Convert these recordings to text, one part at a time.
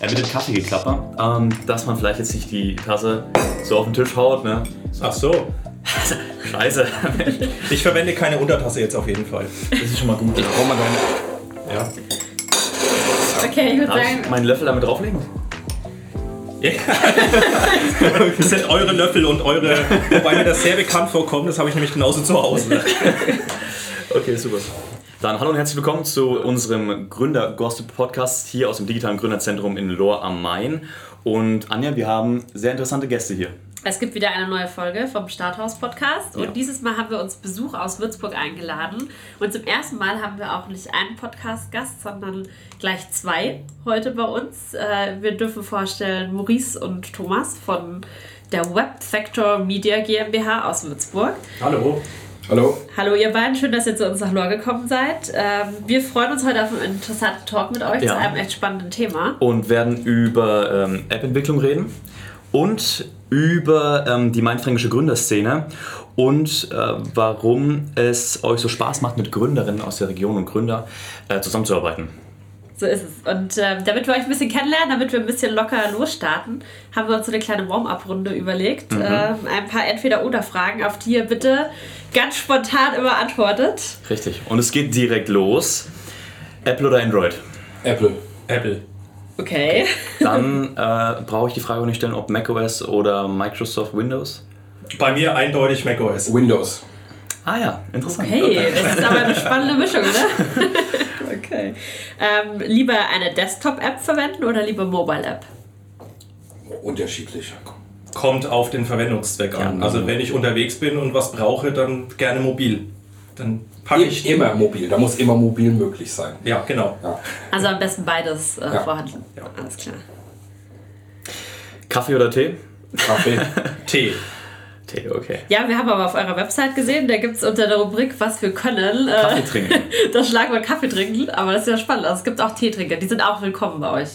äh, mit dem Kaffeegeklapper, ähm, dass man vielleicht jetzt nicht die Tasse so auf den Tisch haut. Ne? Ach so. Scheiße. Ich verwende keine Untertasse jetzt auf jeden Fall. Das ist schon mal gut. Ich brauche mal deine. Ja. Okay, ich würde sagen, ich meinen Löffel damit drauflegen? Ja. Das sind eure Löffel und eure. Wobei mir das sehr bekannt vorkommt, das habe ich nämlich genauso zu Hause. Okay, super. Dann hallo und herzlich willkommen zu unserem Gründer-Gossip-Podcast hier aus dem digitalen Gründerzentrum in Lohr am Main. Und Anja, wir haben sehr interessante Gäste hier. es gibt wieder eine neue Folge vom Starthaus-Podcast. Und Ja. dieses Mal haben wir uns Besuch aus Würzburg eingeladen. Und zum ersten Mal haben wir auch nicht einen Podcast-Gast, sondern gleich zwei heute bei uns. Äh, Wir dürfen vorstellen Maurice und Thomas von der Web Factor Media GmbH aus Würzburg. Hallo. Hallo. Hallo ihr beiden, schön, dass ihr zu uns nach Lohr gekommen seid. Ähm, Wir freuen uns heute auf einen interessanten Talk mit euch Ja. zu einem echt spannenden Thema. Und werden über ähm, App-Entwicklung reden und über ähm, die mainfränkische Gründerszene und äh, warum es euch so Spaß macht, mit Gründerinnen aus der Region und Gründer äh, zusammenzuarbeiten. So ist es. Und ähm, damit wir euch ein bisschen kennenlernen, damit wir ein bisschen locker losstarten, haben wir uns so eine kleine Warm-up-Runde überlegt. Ähm, ein paar Entweder-Oder-Fragen, auf die ihr bitte ganz spontan immer antwortet. Richtig. Und es geht direkt los. Apple oder Android? Apple. Apple. Okay. Dann äh, brauche ich die Frage auch nicht stellen, ob macOS oder Microsoft Windows. Bei mir eindeutig macOS. Windows. Ah ja, interessant. Hey, das ist aber eine spannende Mischung, oder? okay. Ähm, lieber eine Desktop-App verwenden oder lieber Mobile-App? Unterschiedlich. Kommt auf den Verwendungszweck an. Ja, Also wenn ich unterwegs bin und was brauche, dann gerne mobil. Dann packe ich. Immer mobil. Da muss immer mobil möglich sein. Ja, genau. Ja. Also am besten beides äh, Ja. vorhanden. Ja. Alles klar. Kaffee oder Tee? Kaffee. T. Tee, okay. Ja, wir haben aber auf eurer Website gesehen, da gibt es unter der Rubrik Was wir können. Äh, Kaffee trinken. Das Schlagwort Kaffee trinken, aber das ist ja spannend. Also es gibt auch Teetrinker, die sind auch willkommen bei euch.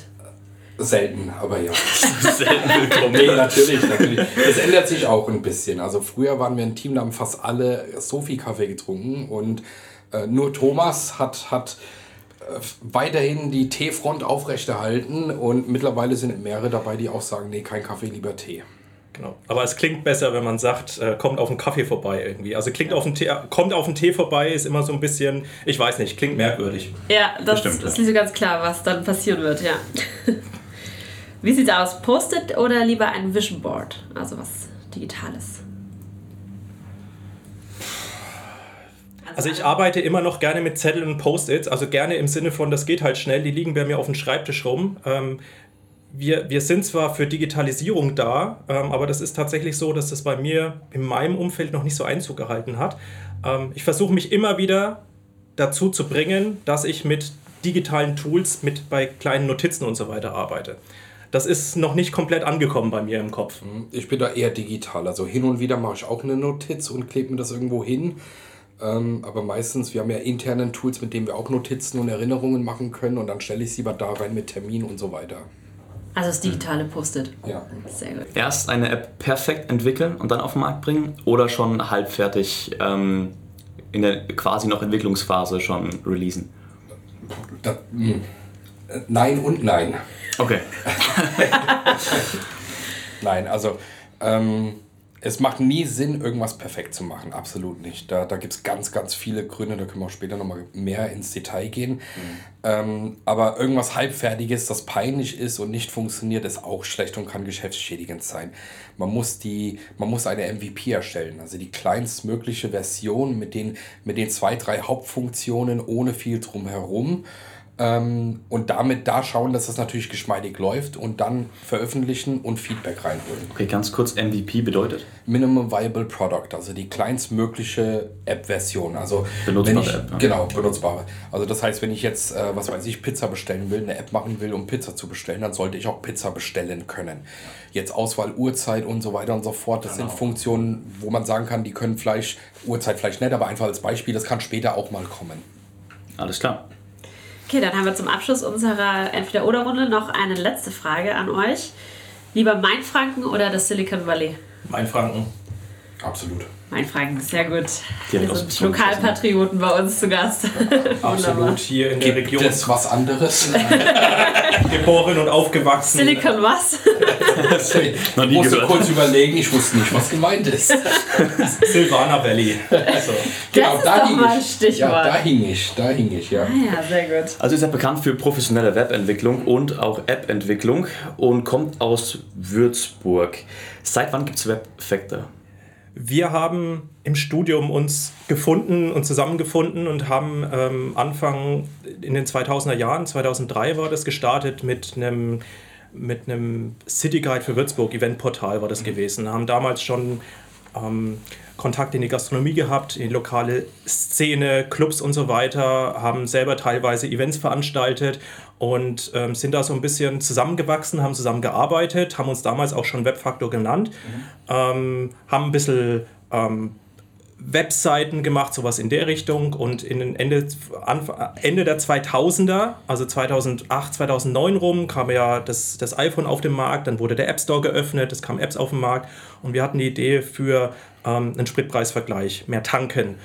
Selten, aber ja. Selten willkommen. Nee, natürlich, natürlich. Das ändert sich auch ein bisschen. Also früher waren wir ein Team, da haben fast alle Sophie-Kaffee getrunken und äh, nur Thomas hat, hat äh, weiterhin die Teefront aufrechterhalten und mittlerweile sind mehrere dabei, die auch sagen, nee, kein Kaffee, lieber Tee. Genau. Aber es klingt besser, wenn man sagt, äh, kommt auf einen Kaffee vorbei irgendwie. Also klingt auf einen Tee, kommt auf einen Tee vorbei ist immer so ein bisschen, ich weiß nicht, klingt merkwürdig. Ja, das Bestimmt, ist ja. nicht so ganz klar, was dann passieren wird, ja. Wie sieht's aus? Post-it oder lieber ein Vision Board? Also was Digitales. Also ich arbeite immer noch gerne mit Zetteln und Post-its, also gerne im Sinne von, das geht halt schnell, die liegen bei mir auf dem Schreibtisch rum. Ähm, wir, wir sind zwar für Digitalisierung da, ähm, aber das ist tatsächlich so, dass das bei mir in meinem Umfeld noch nicht so Einzug gehalten hat. Ähm, ich versuche mich immer wieder dazu zu bringen, dass ich mit digitalen Tools, mit bei kleinen Notizen und so weiter arbeite. Das ist noch nicht komplett angekommen bei mir im Kopf. Ich bin da eher digital. Also hin und wieder mache ich auch eine Notiz und klebe mir das irgendwo hin. Ähm, aber meistens, wir haben ja interne Tools, mit denen wir auch Notizen und Erinnerungen machen können und dann stelle ich sie aber da rein mit Termin und so weiter. Also das digitale Post-it. Ja. Sehr gut. Erst eine App perfekt entwickeln und dann auf den Markt bringen oder schon halbfertig ähm, in der quasi noch Entwicklungsphase schon releasen? Da, mh. Äh, nein und nein. Okay. Nein, also ähm, es macht nie Sinn, irgendwas perfekt zu machen. Absolut nicht. Da, da gibt es ganz, ganz viele Gründe, da können wir auch später nochmal mehr ins Detail gehen. Ähm, aber irgendwas Halbfertiges, das peinlich ist und nicht funktioniert, ist auch schlecht und kann geschäftsschädigend sein. Man muss, die, man muss eine MVP erstellen, also die kleinstmögliche Version mit den, mit den zwei, drei Hauptfunktionen ohne viel drumherum. Ähm, und damit da schauen, dass das natürlich geschmeidig läuft und dann veröffentlichen und Feedback reinholen. Okay, ganz kurz, MVP bedeutet? Minimum Viable Product, also die kleinstmögliche App-Version. Also Benutzbare wenn ich, App, ja. Genau, benutzbare. Also das heißt, wenn ich jetzt, äh, was weiß ich, Pizza bestellen will, eine App machen will, um Pizza zu bestellen, dann sollte ich auch Pizza bestellen können. Jetzt Auswahl, Uhrzeit und so weiter und so fort, das sind Funktionen, wo man sagen kann, die können vielleicht, Uhrzeit vielleicht nicht, aber einfach als Beispiel, das kann später auch mal kommen. Alles klar. Okay, dann haben wir zum Abschluss unserer Entweder-Oder-Runde noch eine letzte Frage an euch. Lieber Mainfranken oder das Silicon Valley? Mein Franken. Absolut. Sehr gut. Wir sind Lokalpatrioten bei uns zu Gast. Absolut hier in der Gibt Region es was anderes? geboren und aufgewachsen. Silicon was? Noch ich nie musste gehört. kurz überlegen, ich wusste nicht, was gemeint ist. Silvana Valley. So. Genau, ist doch mal ein Stichwort. Ja, da hing ich, da hing ich, ja. Ah ja, sehr gut. Also ihr seid bekannt für professionelle Webentwicklung und auch App-Entwicklung und kommt aus Würzburg. Seit wann gibt es Webfactor? Wir haben im Studium uns gefunden und zusammengefunden und haben ähm, Anfang in den 2000er Jahren, 2003 war das gestartet mit einem mit einem City Guide für Würzburg, Eventportal war das gewesen. Haben damals schon ähm, Kontakt in die Gastronomie gehabt, in die lokale Szene, Clubs und so weiter, haben selber teilweise Events veranstaltet und ähm, sind da so ein bisschen zusammengewachsen, haben zusammengearbeitet, haben uns damals auch schon Webfaktor genannt, ähm, haben ein bisschen ähm, Webseiten gemacht, sowas in der Richtung. Und in den Ende, Anf- Ende der 2000er, also 2008, 2009 rum, kam ja das, das iPhone auf den Markt, dann wurde der App Store geöffnet, es kamen Apps auf den Markt und wir hatten die Idee für ähm, einen Spritpreisvergleich, mehr tanken.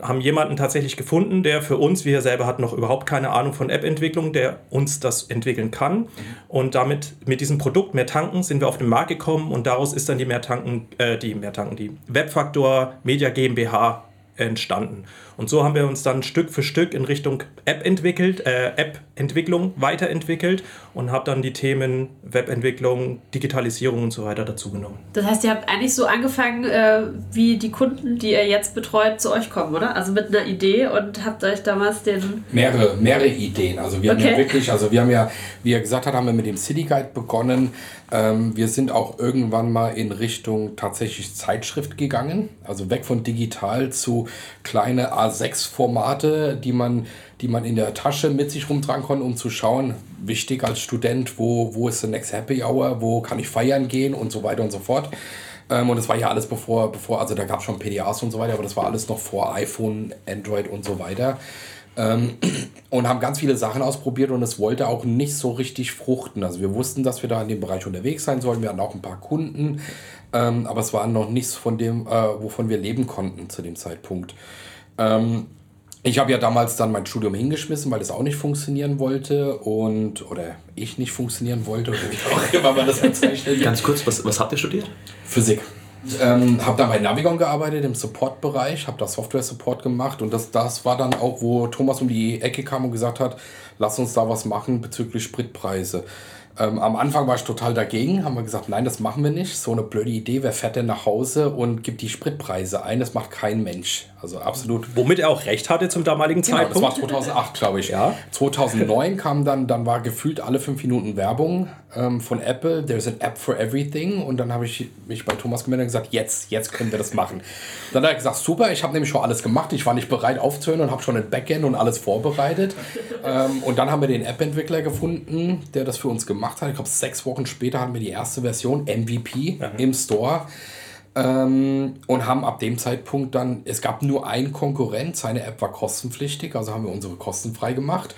Haben jemanden tatsächlich gefunden, der für uns, wir selber hatten noch überhaupt keine Ahnung von App-Entwicklung, der uns das entwickeln kann. Und damit, mit diesem Produkt mehr tanken, sind wir auf den Markt gekommen und daraus ist dann die Mehrtanken, äh, die Mehrtanken, die Webfaktor Media GmbH entstanden. Und so haben wir uns dann Stück für Stück in Richtung App entwickelt, äh, App-Entwicklung weiterentwickelt und habe dann die Themen Webentwicklung, Digitalisierung und so weiter dazugenommen. Das heißt, ihr habt eigentlich so angefangen, äh, wie die Kunden, die ihr jetzt betreut, zu euch kommen, oder? Also mit einer Idee und habt euch damals den. Mehrere, mehrere Ideen. Also wir haben ja Okay. wirklich, also wir haben ja, wie er gesagt hat, haben wir mit dem City Guide begonnen. Ähm, wir sind auch irgendwann mal in Richtung tatsächlich Zeitschrift gegangen. Also weg von digital zu kleine A6-Formate, die man, die man in der Tasche mit sich rumtragen konnte, um zu schauen, wichtig als Student, wo, wo ist the next Happy Hour, wo kann ich feiern gehen und so weiter und so fort. Ähm, und das war ja alles bevor, bevor also da gab es schon PDAs und so weiter, aber das war alles noch vor iPhone, Android und so weiter. Ähm, und haben ganz viele Sachen ausprobiert und es wollte auch nicht so richtig fruchten. Also wir wussten, dass wir da in dem Bereich unterwegs sein sollen. Wir hatten auch ein paar Kunden, ähm, aber es war noch nichts von dem, äh, wovon wir leben konnten zu dem Zeitpunkt. Ähm, ich habe ja damals dann mein Studium hingeschmissen, weil das auch nicht funktionieren wollte und oder ich nicht funktionieren wollte oder wie auch immer man das bezeichnet. Ganz kurz, was, was habt ihr studiert? Physik. Ähm, habe dann bei Navigon gearbeitet im Support-Bereich, habe da Software-Support gemacht und das, das war dann auch, wo Thomas um die Ecke kam und gesagt hat, lass uns da was machen bezüglich Spritpreise. Ähm, am Anfang war ich total dagegen, haben wir gesagt, nein, das machen wir nicht. So eine blöde Idee, wer fährt denn nach Hause und gibt die Spritpreise ein? Das macht kein Mensch. Also absolut Womit er auch recht hatte zum damaligen Genau, das war Zeitpunkt. 2008, glaube ich. Ja. 2009 kam dann, dann war gefühlt alle fünf Minuten Werbung ähm, von Apple. There's an App for everything. Und dann habe ich mich bei Thomas gemeldet und gesagt, jetzt, jetzt können wir das machen. Dann hat er gesagt, super, ich habe nämlich schon alles gemacht. Ich war nicht bereit aufzuhören und habe schon ein Backend und alles vorbereitet. ähm, und dann haben wir den App-Entwickler gefunden, der das für uns gemacht hat. Ich glaube, sechs Wochen später hatten wir die erste Version, MVP, im Store. Ähm, und haben ab dem Zeitpunkt dann, es gab nur einen Konkurrent, seine App war kostenpflichtig, also haben wir unsere Kosten frei gemacht.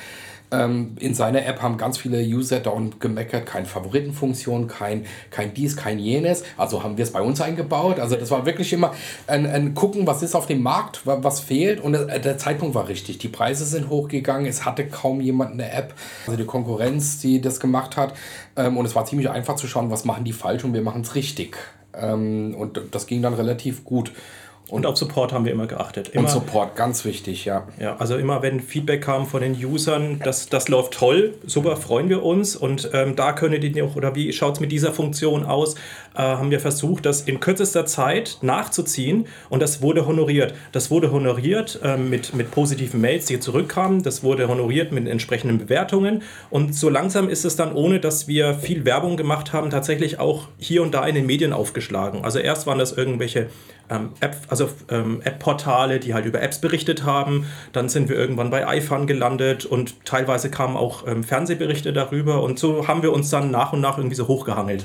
Ähm, in seiner App haben ganz viele User down gemeckert, keine Favoritenfunktion, kein, kein dies, kein jenes. Also haben wir es bei uns eingebaut. Also das war wirklich immer ein, ein Gucken, was ist auf dem Markt, wa- was fehlt. Und äh, der Zeitpunkt war richtig. Die Preise sind hochgegangen, es hatte kaum jemand eine App. Also die Konkurrenz, die das gemacht hat. Ähm, und es war ziemlich einfach zu schauen, was machen die falsch und wir machen es richtig. Ähm, und das ging dann relativ gut. Und auf Support haben wir immer geachtet. Immer, Und Support, ganz wichtig, ja. Ja, also immer wenn Feedback kam von den Usern, das, das läuft toll, super, freuen wir uns. Und ähm, da könntet ihr auch, oder wie schaut es mit dieser Funktion aus, äh, haben wir versucht, das in kürzester Zeit nachzuziehen und das wurde honoriert. Das wurde honoriert ähm, mit, mit positiven Mails, die zurückkamen, das wurde honoriert mit entsprechenden Bewertungen und so langsam ist es dann, ohne dass wir viel Werbung gemacht haben, tatsächlich auch hier und da in den Medien aufgeschlagen. Also erst waren das irgendwelche ähm, App, also ähm, App-Portale, die halt über Apps berichtet haben. Dann sind wir irgendwann bei iFun gelandet und teilweise kamen auch ähm, Fernsehberichte darüber und so haben wir uns dann nach und nach irgendwie so hochgehangelt.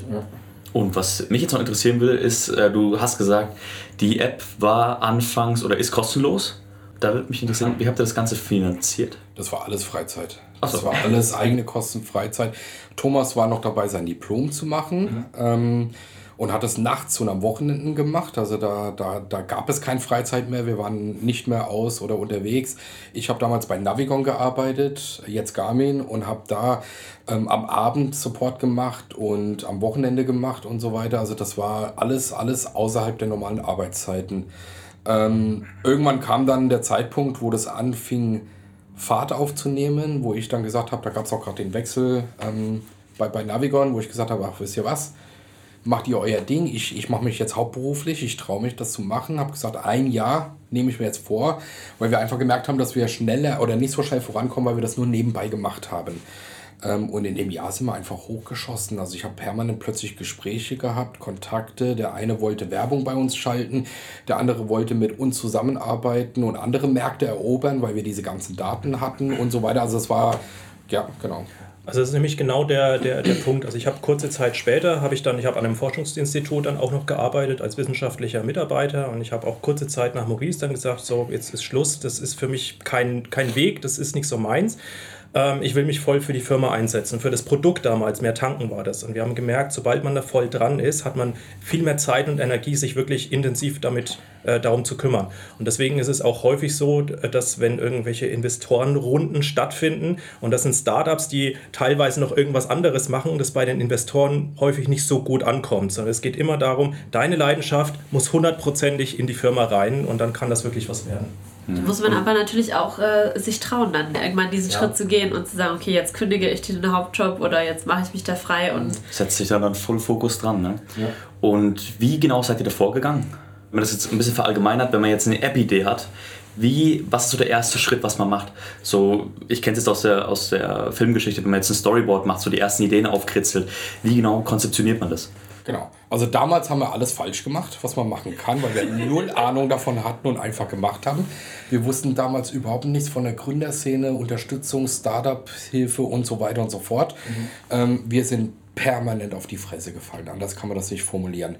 Und was mich jetzt noch interessieren will, ist, äh, du hast gesagt, die App war anfangs oder ist kostenlos. Da würde mich interessieren, wie habt ihr das Ganze finanziert? Das war alles Freizeit. So. Das war alles eigene Kosten, Freizeit. Thomas war noch dabei, sein Diplom zu machen. Mhm. Ähm, und hat es nachts und am Wochenenden gemacht. Also da, da, da gab es keine Freizeit mehr. Wir waren nicht mehr aus oder unterwegs. Ich habe damals bei Navigon gearbeitet, jetzt Garmin, und habe da ähm, am Abend Support gemacht und am Wochenende gemacht und so weiter. Also das war alles, alles außerhalb der normalen Arbeitszeiten. Ähm, irgendwann kam dann der Zeitpunkt, wo das anfing, Fahrt aufzunehmen, wo ich dann gesagt habe, da gab es auch gerade den Wechsel ähm, bei, bei Navigon, wo ich gesagt habe, ach, wisst ihr was, macht ihr euer Ding, ich, ich mache mich jetzt hauptberuflich, ich traue mich das zu machen, habe gesagt, ein Jahr nehme ich mir jetzt vor, weil wir einfach gemerkt haben, dass wir schneller oder nicht so schnell vorankommen, weil wir das nur nebenbei gemacht haben. Ähm, und in dem Jahr sind wir einfach hochgeschossen. Also ich habe permanent plötzlich Gespräche gehabt, Kontakte. Der eine wollte Werbung bei uns schalten, der andere wollte mit uns zusammenarbeiten und andere Märkte erobern, weil wir diese ganzen Daten hatten und so weiter. Also es war, ja, genau. Also das ist nämlich genau der, der, der Punkt. Also ich habe kurze Zeit später, habe ich dann, ich habe an einem Forschungsinstitut dann auch noch gearbeitet als wissenschaftlicher Mitarbeiter und ich habe auch kurze Zeit nach Maurice dann gesagt, so jetzt ist Schluss, das ist für mich kein, kein Weg, das ist nicht so meins ähm, ich will mich voll für die Firma einsetzen, für das Produkt damals, mehr tanken war das. Und wir haben gemerkt, sobald man da voll dran ist, hat man viel mehr Zeit und Energie, sich wirklich intensiv damit äh, darum zu kümmern. Und deswegen ist es auch häufig so, dass wenn irgendwelche Investorenrunden stattfinden und das sind Startups, die teilweise noch irgendwas anderes machen, das bei den Investoren häufig nicht so gut ankommt, sondern es geht immer darum, deine Leidenschaft muss hundertprozentig in die Firma rein und dann kann das wirklich was werden. Da muss man aber natürlich auch äh, sich trauen, dann irgendwann diesen ja. Schritt zu gehen und zu sagen, okay, jetzt kündige ich den Hauptjob oder jetzt mache ich mich da frei und. Setzt sich dann, dann voll Fokus dran. Ne? Ja. Und wie genau seid ihr da vorgegangen? Wenn man das jetzt ein bisschen verallgemeinert, wenn man jetzt eine App-Idee hat, wie, was ist so der erste Schritt, was man macht? So, ich kenne es jetzt aus der, aus der Filmgeschichte, wenn man jetzt ein Storyboard macht, so die ersten Ideen aufkritzelt. Wie genau konzeptioniert man das? Genau. Also damals haben wir alles falsch gemacht, was man machen kann, weil wir null Ahnung davon hatten und einfach gemacht haben. Wir wussten damals überhaupt nichts von der Gründerszene, Unterstützung, Startup-Hilfe und so weiter und so fort. Mhm. Ähm, wir sind permanent auf die Fresse gefallen. Anders kann man das nicht formulieren.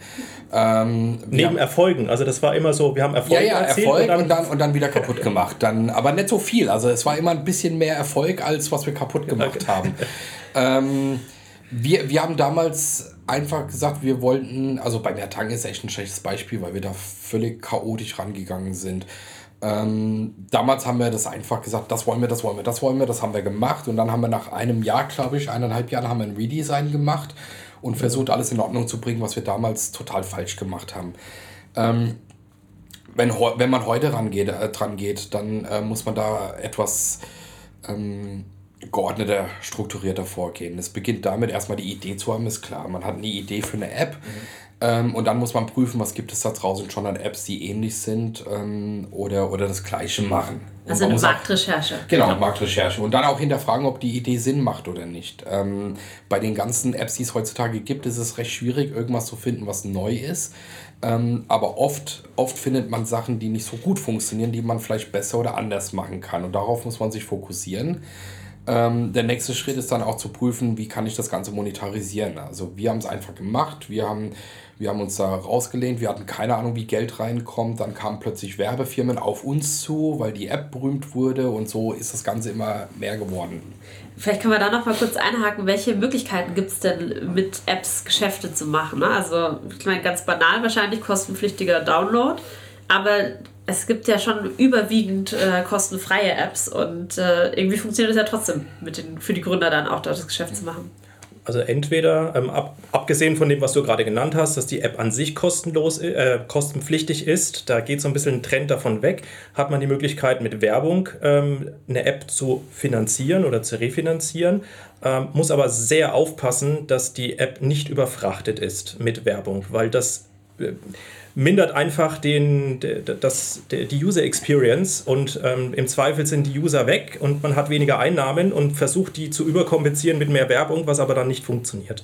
Ähm, Neben Erfolgen, also das war immer so, wir haben Erfolg Ja, ja, Erfolg und dann, und dann, und dann, wieder kaputt gemacht. Dann, aber nicht so viel. Also es war immer ein bisschen mehr Erfolg, als was wir kaputt gemacht haben. ähm, wir, wir haben damals einfach gesagt, wir wollten, also bei Mertang ist echt ein schlechtes Beispiel, weil wir da völlig chaotisch rangegangen sind. Ähm, damals haben wir das einfach gesagt, das wollen wir, das wollen wir, das wollen wir, das haben wir gemacht. Und dann haben wir nach einem Jahr, glaube ich, eineinhalb Jahren, haben wir ein Redesign gemacht und versucht, alles in Ordnung zu bringen, was wir damals total falsch gemacht haben. Ähm, wenn, wenn man heute rangeht, äh, dran geht, dann äh, muss man da etwas ähm, geordneter, strukturierter vorgehen. Es beginnt damit, erstmal die Idee zu haben, ist klar. Man hat eine Idee für eine App mhm. Ähm, und dann muss man prüfen, was gibt es da draußen schon an Apps, die ähnlich sind ähm, oder, oder das Gleiche machen. Also eine Marktrecherche. Auch, genau, genau, Marktrecherche. Und dann auch hinterfragen, ob die Idee Sinn macht oder nicht. Ähm, bei den ganzen Apps, die es heutzutage gibt, ist es recht schwierig, irgendwas zu finden, was neu ist. Ähm, aber oft, oft findet man Sachen, die nicht so gut funktionieren, die man vielleicht besser oder anders machen kann. Und darauf muss man sich fokussieren. Ähm, der nächste Schritt ist dann auch zu prüfen, wie kann ich das Ganze monetarisieren. Also wir haben es einfach gemacht, wir haben, wir haben uns da rausgelehnt, wir hatten keine Ahnung, wie Geld reinkommt. Dann kamen plötzlich Werbefirmen auf uns zu, weil die App berühmt wurde und so ist das Ganze immer mehr geworden. Vielleicht können wir da noch mal kurz einhaken, welche Möglichkeiten gibt es denn mit Apps Geschäfte zu machen? Also ich meine, ganz banal wahrscheinlich kostenpflichtiger Download, aber es gibt ja schon überwiegend äh, kostenfreie Apps und äh, irgendwie funktioniert es ja trotzdem den, für die Gründer dann auch dort das Geschäft zu machen. Also entweder, ähm, ab, abgesehen von dem, was du gerade genannt hast, dass die App an sich kostenlos, äh, kostenpflichtig ist, da geht so ein bisschen ein Trend davon weg, hat man die Möglichkeit mit Werbung ähm, eine App zu finanzieren oder zu refinanzieren, ähm, muss aber sehr aufpassen, dass die App nicht überfrachtet ist mit Werbung, weil das äh, mindert einfach den, das, die User Experience und ähm, im Zweifel sind die User weg und man hat weniger Einnahmen und versucht die zu überkompensieren mit mehr Werbung, was aber dann nicht funktioniert.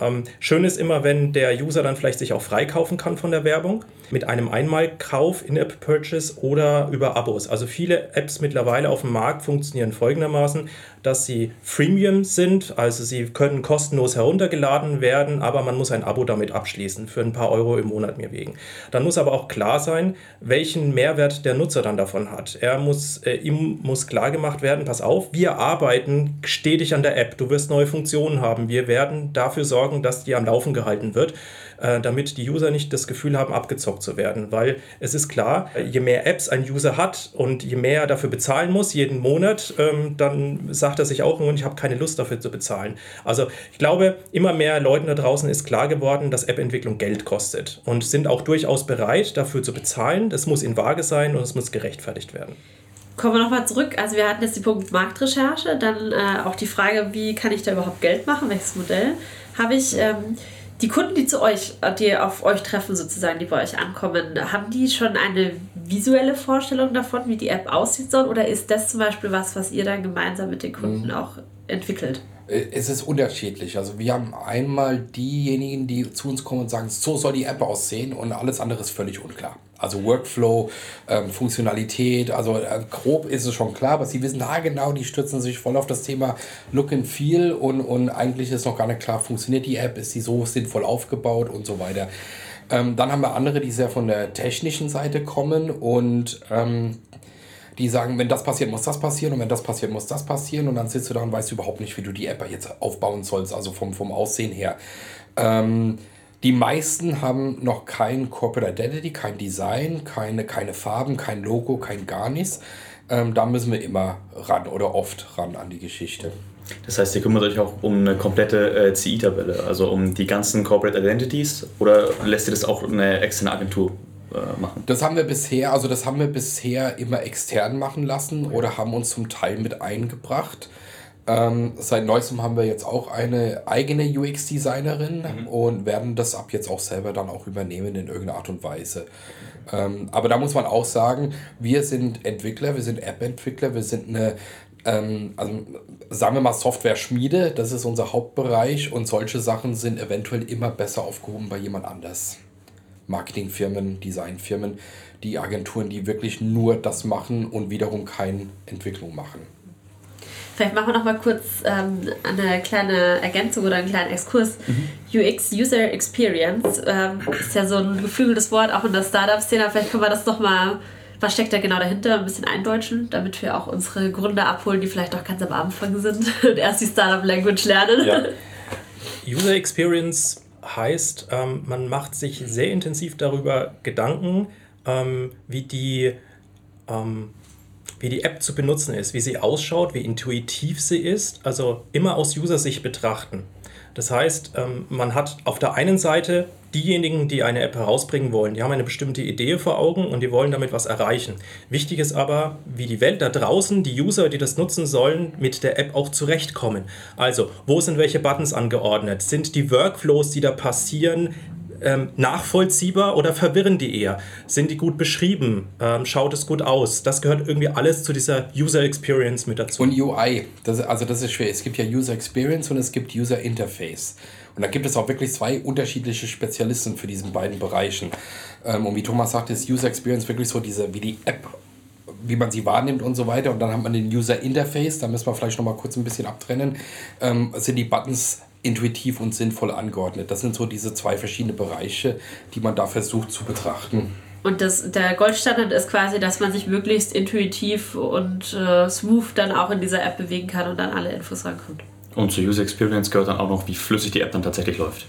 Ähm, schön ist immer, wenn der User dann vielleicht sich auch freikaufen kann von der Werbung mit einem Einmalkauf, In-App-Purchase oder über Abos. Also viele Apps mittlerweile auf dem Markt funktionieren folgendermaßen, dass sie Freemium sind, also sie können kostenlos heruntergeladen werden, aber man muss ein Abo damit abschließen für ein paar Euro im Monat mir wegen. Dann muss aber auch klar sein, welchen Mehrwert der Nutzer dann davon hat. Er muss, äh, ihm muss klar gemacht werden, pass auf, wir arbeiten stetig an der App, du wirst neue Funktionen haben, wir werden dafür sorgen, dass die am Laufen gehalten wird, damit die User nicht das Gefühl haben, abgezockt zu werden. Weil es ist klar, je mehr Apps ein User hat und je mehr er dafür bezahlen muss, jeden Monat, ähm, dann sagt er sich auch, ich habe keine Lust dafür zu bezahlen. Also ich glaube, immer mehr Leuten da draußen ist klar geworden, dass App-Entwicklung Geld kostet und sind auch durchaus bereit, dafür zu bezahlen. Das muss in Waage sein und es muss gerechtfertigt werden. Kommen wir nochmal zurück. Also wir hatten jetzt den Punkt Marktrecherche, dann äh, auch die Frage, wie kann ich da überhaupt Geld machen, welches Modell habe ich. Ähm, die Kunden, die zu euch, die auf euch treffen sozusagen, die bei euch ankommen, haben die schon eine visuelle Vorstellung davon, wie die App aussehen soll? Oder ist das zum Beispiel was, was ihr dann gemeinsam mit den Kunden mhm. auch entwickelt? Äh, es ist unterschiedlich. Also wir haben einmal diejenigen, die zu uns kommen und sagen, so soll die App aussehen und alles andere ist völlig unklar. Also Workflow, ähm, Funktionalität, also äh, grob ist es schon klar, aber sie wissen, ah genau, die stürzen sich voll auf das Thema Look and Feel und, und eigentlich ist noch gar nicht klar, funktioniert die App, ist sie so sinnvoll aufgebaut und so weiter. Ähm, dann haben wir andere, die sehr von der technischen Seite kommen und ähm, die sagen, wenn das passiert, muss das passieren und wenn das passiert, muss das passieren und dann sitzt du da und weißt überhaupt nicht, wie du die App jetzt aufbauen sollst, also vom, vom Aussehen her. Ähm, die meisten haben noch kein Corporate Identity, kein Design, keine, keine Farben, kein Logo, kein gar nichts. Ähm, da müssen wir immer ran oder oft ran an die Geschichte. Das heißt, ihr kümmert euch auch um eine komplette äh, CI-Tabelle, also um die ganzen Corporate Identities oder lässt ihr das auch eine externe Agentur äh, machen? Das haben wir bisher, also das haben wir bisher immer extern machen lassen oder haben uns zum Teil mit eingebracht. Ähm, seit neuestem haben wir jetzt auch eine eigene UX-Designerin mhm. und werden das ab jetzt auch selber dann auch übernehmen in irgendeiner Art und Weise. Ähm, aber da muss man auch sagen, wir sind Entwickler, wir sind App-Entwickler, wir sind eine, ähm, also sagen wir mal Software-Schmiede, das ist unser Hauptbereich und solche Sachen sind eventuell immer besser aufgehoben bei jemand anders. Marketingfirmen, Designfirmen, die Agenturen, die wirklich nur das machen und wiederum keine Entwicklung machen. Vielleicht machen wir noch mal kurz ähm, eine kleine Ergänzung oder einen kleinen Exkurs. Mhm. UX, User Experience, ähm, ist ja so ein geflügeltes Wort, auch in der Startup-Szene. Vielleicht können wir das noch mal, was steckt da genau dahinter, ein bisschen eindeutschen, damit wir auch unsere Gründer abholen, die vielleicht auch ganz am Anfang sind und erst die Startup-Language lernen. Ja. User Experience heißt, ähm, man macht sich sehr intensiv darüber Gedanken, ähm, wie die ähm, wie die App zu benutzen ist, wie sie ausschaut, wie intuitiv sie ist, also immer aus User-Sicht betrachten. Das heißt, ähm, man hat auf der einen Seite diejenigen, die eine App herausbringen wollen, die haben eine bestimmte Idee vor Augen und die wollen damit was erreichen. Wichtig ist aber, wie die Welt da draußen, die User, die das nutzen sollen, mit der App auch zurechtkommen. Also, wo sind welche Buttons angeordnet? Sind die Workflows, die da passieren, ähm, nachvollziehbar oder verwirren die eher? Sind die gut beschrieben? Ähm, schaut es gut aus? Das gehört irgendwie alles zu dieser User Experience mit dazu. Und UI, das, also das ist schwer. Es gibt ja User Experience und es gibt User Interface. Und da gibt es auch wirklich zwei unterschiedliche Spezialisten für diesen beiden Bereichen. Ähm, und wie Thomas sagte, ist User Experience wirklich so diese, wie die App wie man sie wahrnimmt und so weiter. Und dann hat man den User Interface, da müssen wir vielleicht noch mal kurz ein bisschen abtrennen. Ähm, sind die Buttons intuitiv und sinnvoll angeordnet. Das sind so diese zwei verschiedene Bereiche, die man da versucht zu betrachten. Und das, der Goldstandard ist quasi, dass man sich möglichst intuitiv und äh, smooth dann auch in dieser App bewegen kann und dann alle Infos rankommt. Und zur User Experience gehört dann auch noch, wie flüssig die App dann tatsächlich läuft.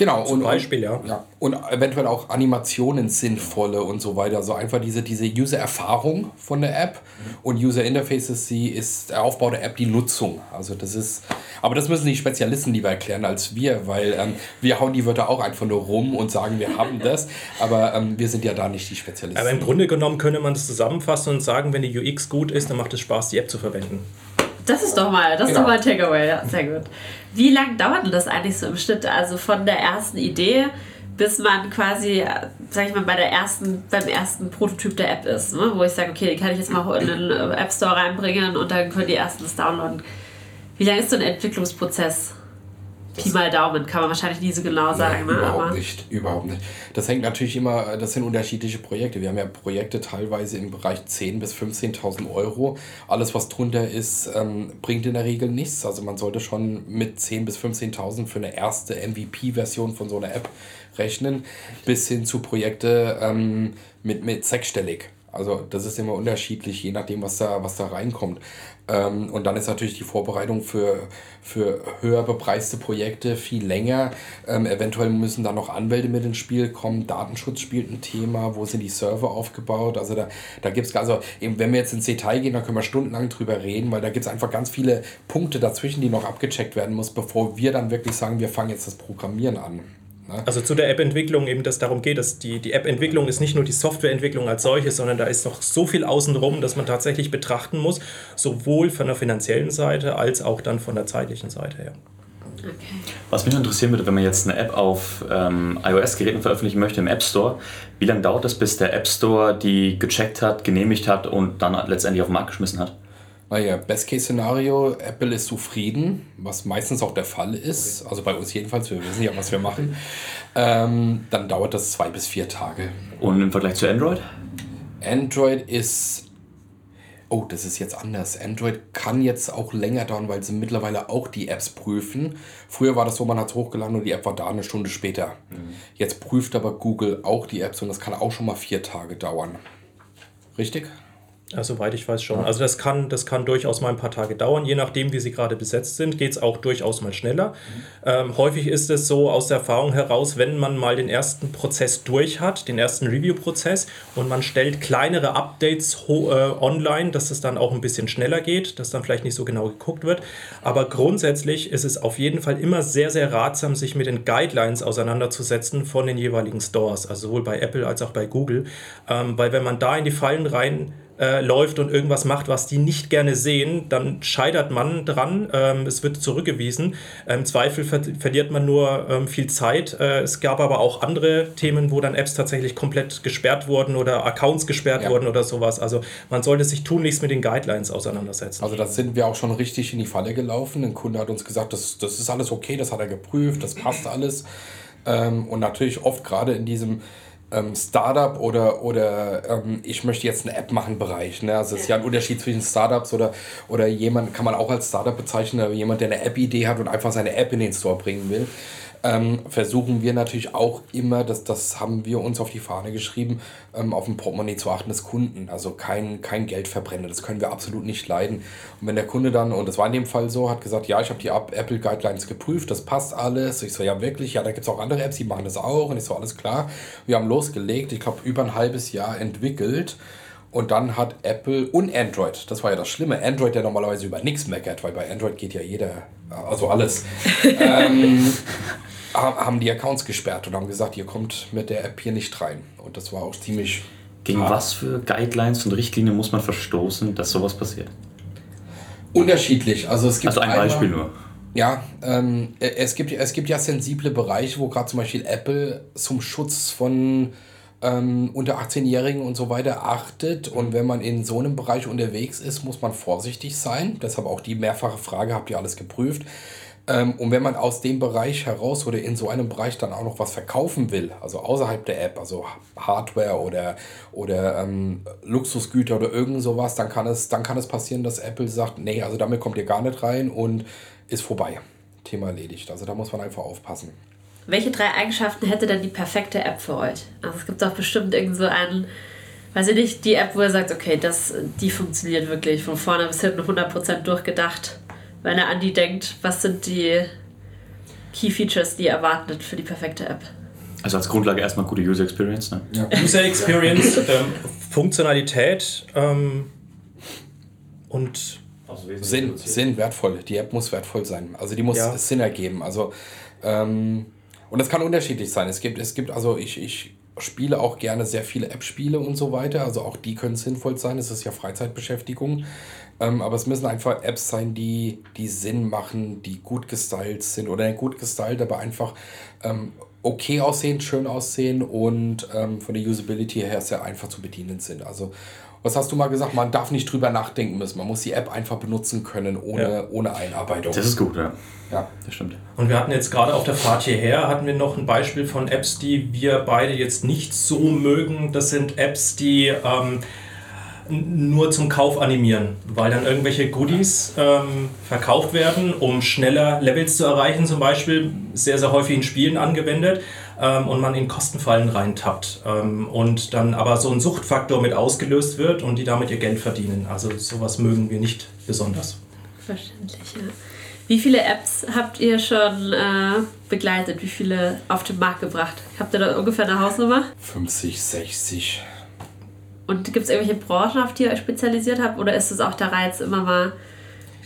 Genau, Zum und, Beispiel, ja. ja. Und eventuell auch Animationen sinnvolle und so weiter. Also einfach diese, diese User-Erfahrung von der App mhm. und User Interfaces, sie ist der Aufbau der App, die Nutzung. Also das ist, aber das müssen die Spezialisten lieber erklären als wir, weil ähm, wir hauen die Wörter auch einfach nur rum und sagen, wir haben das, aber ähm, wir sind ja da nicht die Spezialisten. Aber im Grunde genommen könnte man das zusammenfassen und sagen, wenn die UX gut ist, dann macht es Spaß, die App zu verwenden. Das ist doch mal, das ist doch mal ein Takeaway, ja, sehr gut. Wie lange dauert denn das eigentlich so im Schnitt? Also von der ersten Idee bis man quasi, sag ich mal, bei der ersten, beim ersten Prototyp der App ist, ne? wo ich sage, okay, den kann ich jetzt mal in den App Store reinbringen und dann können die ersten das downloaden. Wie lange ist so ein Entwicklungsprozess? Pi mal Daumen, kann man wahrscheinlich nie so genau sagen. Ja, ne? Überhaupt Aber nicht, überhaupt nicht. Das hängt natürlich immer, das sind unterschiedliche Projekte. Wir haben ja Projekte teilweise im Bereich 10.000 bis 15.000 Euro. Alles, was drunter ist, ähm, bringt in der Regel nichts. Also man sollte schon mit 10.000 bis 15.000 für eine erste MVP-Version von so einer App rechnen, bis hin zu Projekte ähm, mit, mit sechsstellig. Also das ist immer unterschiedlich, je nachdem, was da, was da reinkommt. Ähm, und dann ist natürlich die Vorbereitung für, für höher bepreiste Projekte viel länger. Ähm, eventuell müssen da noch Anwälte mit ins Spiel kommen. Datenschutz spielt ein Thema. Wo sind die Server aufgebaut? Also da, da gibt es, also eben, wenn wir jetzt ins Detail gehen, dann können wir stundenlang drüber reden, weil da gibt es einfach ganz viele Punkte dazwischen, die noch abgecheckt werden muss, bevor wir dann wirklich sagen, wir fangen jetzt das Programmieren an. Ne? Also zu der App-Entwicklung eben, dass darum geht, dass die, die App-Entwicklung ist nicht nur die Softwareentwicklung als solches, sondern da ist noch so viel außenrum, dass man tatsächlich betrachten muss, sowohl von der finanziellen Seite als auch dann von der zeitlichen Seite her. Okay. Was mich interessieren würde, wenn man jetzt eine App auf ähm, iOS-Geräten veröffentlichen möchte im App Store, wie lange dauert das, bis der App Store die gecheckt hat, genehmigt hat und dann letztendlich auf den Markt geschmissen hat? Naja, Best-Case-Szenario, Apple ist zufrieden, was meistens auch der Fall ist. Also bei uns jedenfalls, wir wissen ja, was wir machen. Ähm, dann dauert das zwei bis vier Tage. Und im Vergleich zu Android? Android ist. Oh, das ist jetzt anders. Android kann jetzt auch länger dauern, weil sie mittlerweile auch die Apps prüfen. Früher war das so, man hat es hochgeladen und die App war da eine Stunde später. Mhm. Jetzt prüft aber Google auch die Apps und das kann auch schon mal vier Tage dauern. Richtig? Ja, soweit ich weiß schon. Also das kann, das kann durchaus mal ein paar Tage dauern. Je nachdem, wie sie gerade besetzt sind, geht es auch durchaus mal schneller. Mhm. Ähm, häufig ist es so aus der Erfahrung heraus, wenn man mal den ersten Prozess durch hat, den ersten Review-Prozess, und man stellt kleinere Updates äh, online, dass es dann auch ein bisschen schneller geht, dass dann vielleicht nicht so genau geguckt wird. Aber grundsätzlich ist es auf jeden Fall immer sehr, sehr ratsam, sich mit den Guidelines auseinanderzusetzen von den jeweiligen Stores, also sowohl bei Apple als auch bei Google. Ähm, weil wenn man da in die Fallen rein äh, läuft und irgendwas macht, was die nicht gerne sehen, dann scheitert man dran. Ähm, es wird zurückgewiesen. Im Zweifel ver verliert man nur ähm, viel Zeit. Äh, es gab aber auch andere Themen, wo dann Apps tatsächlich komplett gesperrt wurden oder Accounts gesperrt ja. wurden oder sowas. Also man sollte sich tunlichst mit den Guidelines auseinandersetzen. Also da sind wir auch schon richtig in die Falle gelaufen. Ein Kunde hat uns gesagt, das, das ist alles okay, das hat er geprüft, das passt alles. Ähm, und natürlich oft gerade in diesem ähm, Startup oder, oder ähm, ich möchte jetzt eine App machen Bereich. Ne? Also es ist ja ein Unterschied zwischen Startups oder, oder jemand, kann man auch als Startup bezeichnen, jemand, der eine App-Idee hat und einfach seine App in den Store bringen will ähm, versuchen wir natürlich auch immer, das, das haben wir uns auf die Fahne geschrieben, ähm, auf ein Portemonnaie zu achten des Kunden. Also kein, kein Geld verbrennen. Das können wir absolut nicht leiden. Und wenn der Kunde dann, und das war in dem Fall so, hat gesagt, ja, ich habe die Apple Guidelines geprüft, das passt alles. Ich so, ja wirklich, ja, da gibt es auch andere Apps, die machen das auch. Und ich so, alles klar. Wir haben losgelegt, ich glaube, über ein halbes Jahr entwickelt. Und dann hat Apple und Android, das war ja das Schlimme, Android, der normalerweise über nichts meckert, weil bei Android geht ja jeder, also alles. ähm, haben die Accounts gesperrt und haben gesagt, ihr kommt mit der App hier nicht rein. Und das war auch ziemlich. Gegen hart. was für Guidelines und Richtlinien muss man verstoßen, dass sowas passiert? Unterschiedlich. Also, es gibt also ein einmal, Beispiel nur. Ja, ähm, es, gibt, es gibt ja sensible Bereiche, wo gerade zum Beispiel Apple zum Schutz von ähm, unter 18-Jährigen und so weiter achtet. Und wenn man in so einem Bereich unterwegs ist, muss man vorsichtig sein. Deshalb auch die mehrfache Frage, habt ihr alles geprüft? Ähm, und wenn man aus dem Bereich heraus oder in so einem Bereich dann auch noch was verkaufen will, also außerhalb der App, also Hardware oder, oder ähm, Luxusgüter oder irgend sowas, dann kann, es, dann kann es passieren, dass Apple sagt, nee, also damit kommt ihr gar nicht rein und ist vorbei. Thema erledigt. Also da muss man einfach aufpassen. Welche drei Eigenschaften hätte denn die perfekte App für euch? Also es gibt doch bestimmt irgend so einen, weiß ich nicht, die App, wo ihr sagt, okay, das, die funktioniert wirklich von vorne bis hinten 100% durchgedacht wenn er an die denkt, was sind die Key Features, die er erwartet für die perfekte App? Also als Grundlage erstmal gute User Experience. Ne? Ja. User Experience, ähm, Funktionalität ähm, und also Sinn, Sinn, wertvoll. Die App muss wertvoll sein. Also die muss ja. Sinn ergeben. Also ähm, und das kann unterschiedlich sein. Es gibt, es gibt also ich, ich spiele auch gerne sehr viele App-Spiele und so weiter. Also auch die können sinnvoll sein. Es ist ja Freizeitbeschäftigung. Ähm, aber es müssen einfach Apps sein, die, die Sinn machen, die gut gestylt sind oder gut gestylt, aber einfach ähm, okay aussehen, schön aussehen und ähm, von der Usability her sehr einfach zu bedienen sind. Also was hast du mal gesagt? Man darf nicht drüber nachdenken müssen. Man muss die App einfach benutzen können, ohne, ja. ohne Einarbeitung. Das ist gut, ja. Ja, das stimmt. Und wir hatten jetzt gerade auf der Fahrt hierher, hatten wir noch ein Beispiel von Apps, die wir beide jetzt nicht so mögen. Das sind Apps, die ähm, nur zum Kauf animieren, weil dann irgendwelche Goodies ähm, verkauft werden, um schneller Levels zu erreichen, zum Beispiel sehr, sehr häufig in Spielen angewendet ähm, und man in Kostenfallen reintappt ähm, und dann aber so ein Suchtfaktor mit ausgelöst wird und die damit ihr Geld verdienen. Also sowas mögen wir nicht besonders. Verständlich, ja. Wie viele Apps habt ihr schon äh, begleitet? Wie viele auf den Markt gebracht? Habt ihr da ungefähr eine Hausnummer? 50, 60. Und gibt es irgendwelche Branchen, auf die ihr euch spezialisiert habt? Oder ist es auch der Reiz, immer mal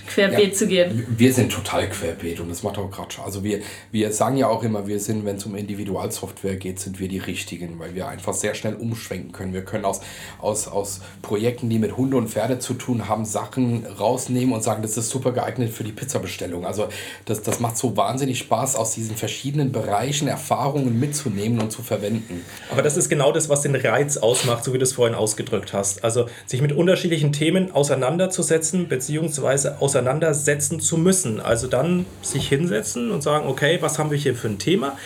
querbeet ja, zu gehen. Wir sind total querbeet und das macht auch gerade schon. Also wir, wir sagen ja auch immer, wir sind, wenn es um Individualsoftware geht, sind wir die Richtigen, weil wir einfach sehr schnell umschwenken können. Wir können aus, aus, aus Projekten, die mit Hunde und Pferde zu tun haben, Sachen rausnehmen und sagen, das ist super geeignet für die Pizzabestellung. Also das, das macht so wahnsinnig Spaß, aus diesen verschiedenen Bereichen Erfahrungen mitzunehmen und zu verwenden. Aber das ist genau das, was den Reiz ausmacht, so wie du es vorhin ausgedrückt hast. Also sich mit unterschiedlichen Themen auseinanderzusetzen, beziehungsweise aus auseinandersetzen zu müssen. Also dann sich hinsetzen und sagen, okay, was haben wir hier für ein Thema?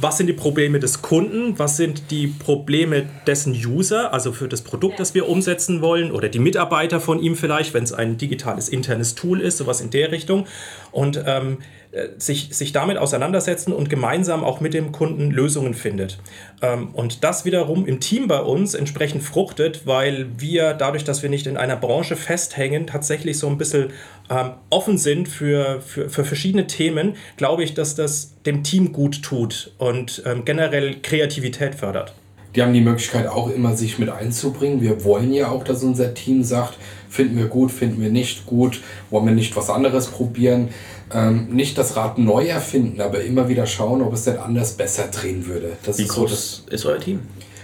Was sind die Probleme des Kunden? Was sind die Probleme dessen User, also für das Produkt, das wir umsetzen wollen oder die Mitarbeiter von ihm vielleicht, wenn es ein digitales internes Tool ist, sowas in der Richtung. Und ähm, äh, sich, sich damit auseinandersetzen und gemeinsam auch mit dem Kunden Lösungen findet. Ähm, und das wiederum im Team bei uns entsprechend fruchtet, weil wir dadurch, dass wir nicht in einer Branche festhängen, tatsächlich so ein bisschen ähm, offen sind für, für, für verschiedene Themen, glaube ich, dass das dem Team gut tut und ähm, generell Kreativität fördert. Die haben die Möglichkeit auch immer, sich mit einzubringen. Wir wollen ja auch, dass unser Team sagt, finden wir gut, finden wir nicht gut, wollen wir nicht was anderes probieren ähm, nicht das Rad neu erfinden, aber immer wieder schauen, ob es denn anders besser drehen würde. Das Wie ist groß so ist euer Team?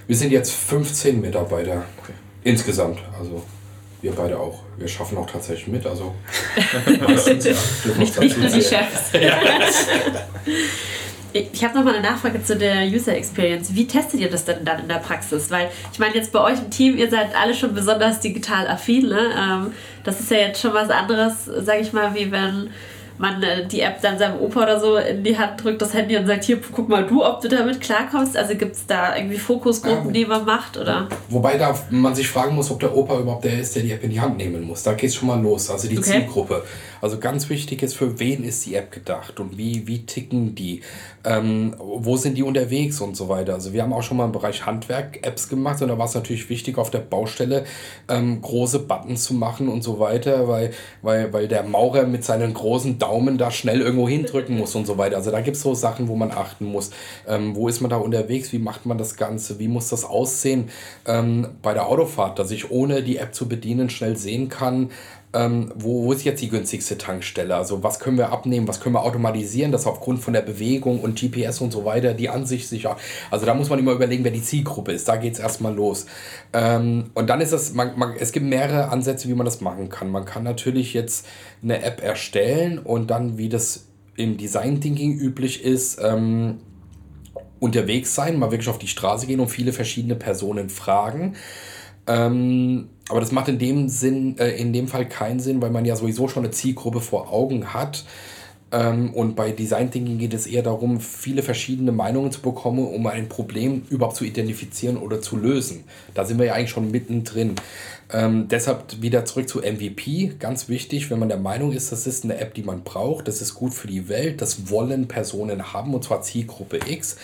Wir sind jetzt 15 Mitarbeiter okay. insgesamt. Also wir beide auch. Wir schaffen auch tatsächlich mit. Also meistens, ja. Nicht, nicht nur die Chefs. Ich habe nochmal eine Nachfrage zu der User Experience. Wie testet ihr das denn dann in der Praxis? Weil ich meine, jetzt bei euch im Team, ihr seid alle schon besonders digital affin. Ne? Ähm, das ist ja jetzt schon was anderes, sage ich mal, wie wenn man äh, die App dann seinem Opa oder so in die Hand drückt, das Handy und sagt, hier, guck mal du, ob du damit klarkommst. Also gibt es da irgendwie Fokusgruppen, ja, die man macht? Oder? Wobei da man sich fragen muss, ob der Opa überhaupt der ist, der die App in die Hand nehmen muss. Da geht es schon mal los. Also die okay. Zielgruppe. Also ganz wichtig ist, für wen ist die App gedacht und wie, wie ticken die, ähm, wo sind die unterwegs und so weiter. Also wir haben auch schon mal im Bereich Handwerk Apps gemacht und da war es natürlich wichtig, auf der Baustelle ähm, große Buttons zu machen und so weiter, weil, weil, weil der Maurer mit seinen großen Daumen da schnell irgendwo hindrücken muss und so weiter. Also da gibt es so Sachen, wo man achten muss. Ähm, wo ist man da unterwegs? Wie macht man das Ganze? Wie muss das aussehen ähm, bei der Autofahrt, dass ich ohne die App zu bedienen schnell sehen kann, ähm, wo, wo ist jetzt die günstigste Tankstelle? Also was können wir abnehmen, was können wir automatisieren, dass aufgrund von der Bewegung und GPS und so weiter die Ansicht sicher. Also da muss man immer überlegen, wer die Zielgruppe ist. Da geht es erstmal los. Ähm, und dann ist es, man, man, es gibt mehrere Ansätze, wie man das machen kann. Man kann natürlich jetzt eine App erstellen und dann, wie das im Design Thinking üblich ist, ähm, unterwegs sein, mal wirklich auf die Straße gehen und viele verschiedene Personen fragen. Ähm, aber das macht in dem Sinn, äh, in dem Fall keinen Sinn, weil man ja sowieso schon eine Zielgruppe vor Augen hat. Ähm, und bei Design Thinking geht es eher darum, viele verschiedene Meinungen zu bekommen, um ein Problem überhaupt zu identifizieren oder zu lösen. Da sind wir ja eigentlich schon mittendrin. Ähm, deshalb wieder zurück zu MVP. Ganz wichtig, wenn man der Meinung ist, das ist eine App, die man braucht, das ist gut für die Welt, das wollen Personen haben, und zwar Zielgruppe X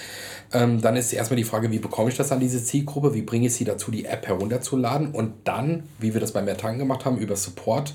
ähm, dann ist erstmal die Frage, wie bekomme ich das an diese Zielgruppe? Wie bringe ich sie dazu, die App herunterzuladen? Und dann, wie wir das bei Mertangen gemacht haben, über Support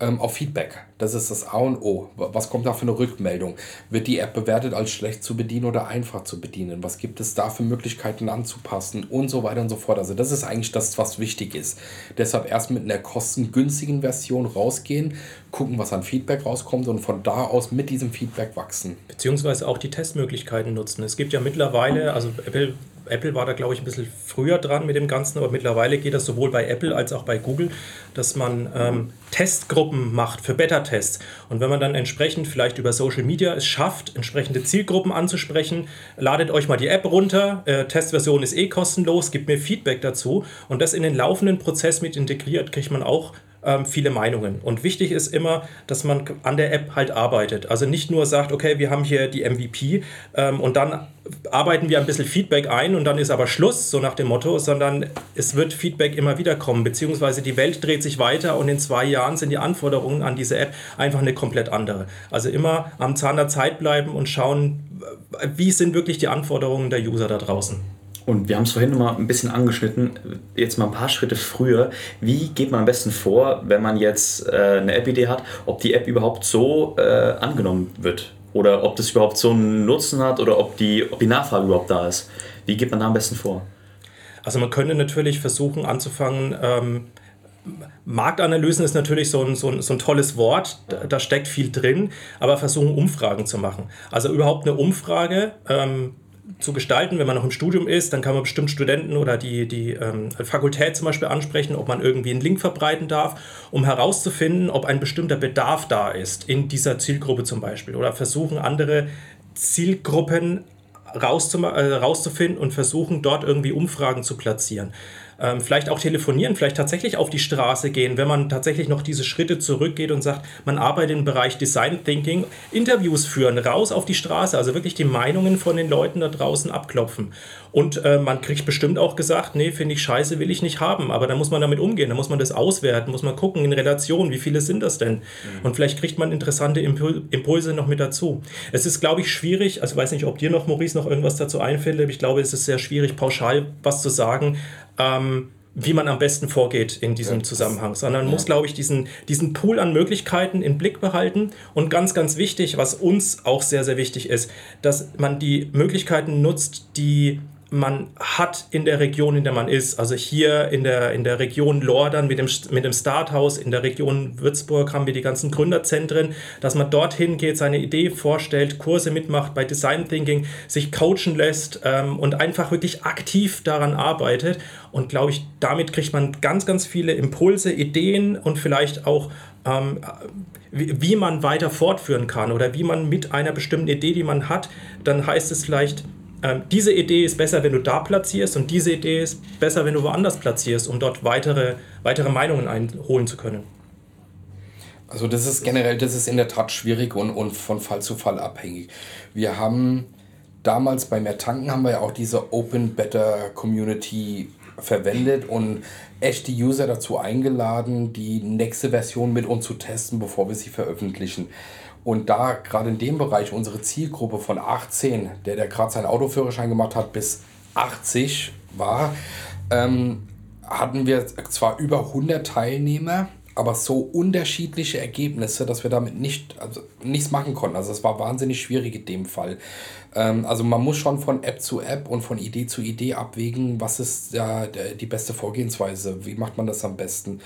ähm, auf Feedback. Das ist das A und O. Was kommt da für eine Rückmeldung? Wird die App bewertet als schlecht zu bedienen oder einfach zu bedienen? Was gibt es da für Möglichkeiten anzupassen und so weiter und so fort? Also das ist eigentlich das, was wichtig ist. Deshalb erst mit einer kostengünstigen Version rausgehen, gucken, was an Feedback rauskommt und von da aus mit diesem Feedback wachsen. Beziehungsweise auch die Testmöglichkeiten nutzen. Es gibt ja mittlerweile, also Apple Apple war da, glaube ich, ein bisschen früher dran mit dem Ganzen, aber mittlerweile geht das sowohl bei Apple als auch bei Google, dass man ähm, Testgruppen macht für Beta-Tests. Und wenn man dann entsprechend vielleicht über Social Media es schafft, entsprechende Zielgruppen anzusprechen, ladet euch mal die App runter, äh, Testversion ist eh kostenlos, gibt mir Feedback dazu und das in den laufenden Prozess mit integriert, kriegt man auch ähm, viele Meinungen. Und wichtig ist immer, dass man an der App halt arbeitet. Also nicht nur sagt, okay, wir haben hier die MVP ähm, und dann arbeiten wir ein bisschen Feedback ein und dann ist aber Schluss, so nach dem Motto, sondern es wird Feedback immer wieder kommen, beziehungsweise die Welt dreht sich weiter und in zwei Jahren sind die Anforderungen an diese App einfach eine komplett andere. Also immer am Zahn der Zeit bleiben und schauen, wie sind wirklich die Anforderungen der User da draußen. Und wir haben es vorhin noch mal ein bisschen angeschnitten, jetzt mal ein paar Schritte früher. Wie geht man am besten vor, wenn man jetzt äh, eine App-Idee hat, ob die App überhaupt so äh, angenommen wird? Oder ob das überhaupt so einen Nutzen hat oder ob die, ob die Nachfrage überhaupt da ist? Wie geht man da am besten vor? Also man könnte natürlich versuchen anzufangen, ähm, Marktanalysen ist natürlich so ein, so ein, so ein tolles Wort, da, steckt viel drin, aber versuchen Umfragen zu machen. Also überhaupt eine Umfrage ähm, zu gestalten, wenn man noch im Studium ist, dann kann man bestimmt Studenten oder die, die ähm, Fakultät zum Beispiel ansprechen, ob man irgendwie einen Link verbreiten darf, um herauszufinden, ob ein bestimmter Bedarf da ist in dieser Zielgruppe zum Beispiel. Oder versuchen andere Zielgruppen äh, rauszufinden und versuchen dort irgendwie Umfragen zu platzieren ähm, vielleicht auch telefonieren, vielleicht tatsächlich auf die Straße gehen, wenn man tatsächlich noch diese Schritte zurückgeht und sagt, man arbeitet im Bereich Design Thinking, Interviews führen, raus auf die Straße, also wirklich die Meinungen von den Leuten da draußen abklopfen. Und äh, man kriegt bestimmt auch gesagt, nee, finde ich scheiße, will ich nicht haben. Aber da muss man damit umgehen, da muss man das auswerten, muss man gucken in Relation, wie viele sind das denn? Mhm. Und vielleicht kriegt man interessante Impul Impulse noch mit dazu. Es ist, glaube ich, schwierig, also ich weiß nicht, ob dir noch, Maurice, noch irgendwas dazu einfällt, aber ich glaube, es ist sehr schwierig, pauschal was zu sagen ähm, wie man am besten vorgeht in diesem ja, Zusammenhang, sondern ja. muss, glaube ich, diesen, diesen Pool an Möglichkeiten im Blick behalten. Und ganz, ganz wichtig, was uns auch sehr, sehr wichtig ist, dass man die Möglichkeiten nutzt, die man hat in der Region, in der man ist. Also hier in der, in der Region Lordern mit dem, mit dem Starthaus, in der Region Würzburg haben wir die ganzen Gründerzentren, dass man dorthin geht, seine Idee vorstellt, Kurse mitmacht bei Design Thinking, sich coachen lässt ähm, und einfach wirklich aktiv daran arbeitet. Und glaube ich, damit kriegt man ganz, ganz viele Impulse, Ideen und vielleicht auch ähm, wie, wie man weiter fortführen kann oder wie man mit einer bestimmten Idee, die man hat, dann heißt es vielleicht, ähm, diese Idee ist besser, wenn du da platzierst und diese Idee ist besser, wenn du woanders platzierst, um dort weitere, weitere Meinungen einholen zu können. Also das ist generell, das ist in der Tat schwierig und, und von Fall zu Fall abhängig. Wir haben damals bei Mehr Tanken haben wir ja auch diese Open Better Community verwendet und echte User dazu eingeladen, die nächste Version mit uns zu testen, bevor wir sie veröffentlichen. Und da gerade in dem Bereich unsere Zielgruppe von 18, der, der gerade seinen Autoführerschein gemacht hat, bis 80 war, ähm, hatten wir zwar über 100 Teilnehmer, aber so unterschiedliche Ergebnisse, dass wir damit nicht, also nichts machen konnten. Also es war wahnsinnig schwierig in dem Fall. Ähm, also man muss schon von App zu App und von Idee zu Idee abwägen, was ist ja die beste Vorgehensweise, wie macht man das am besten.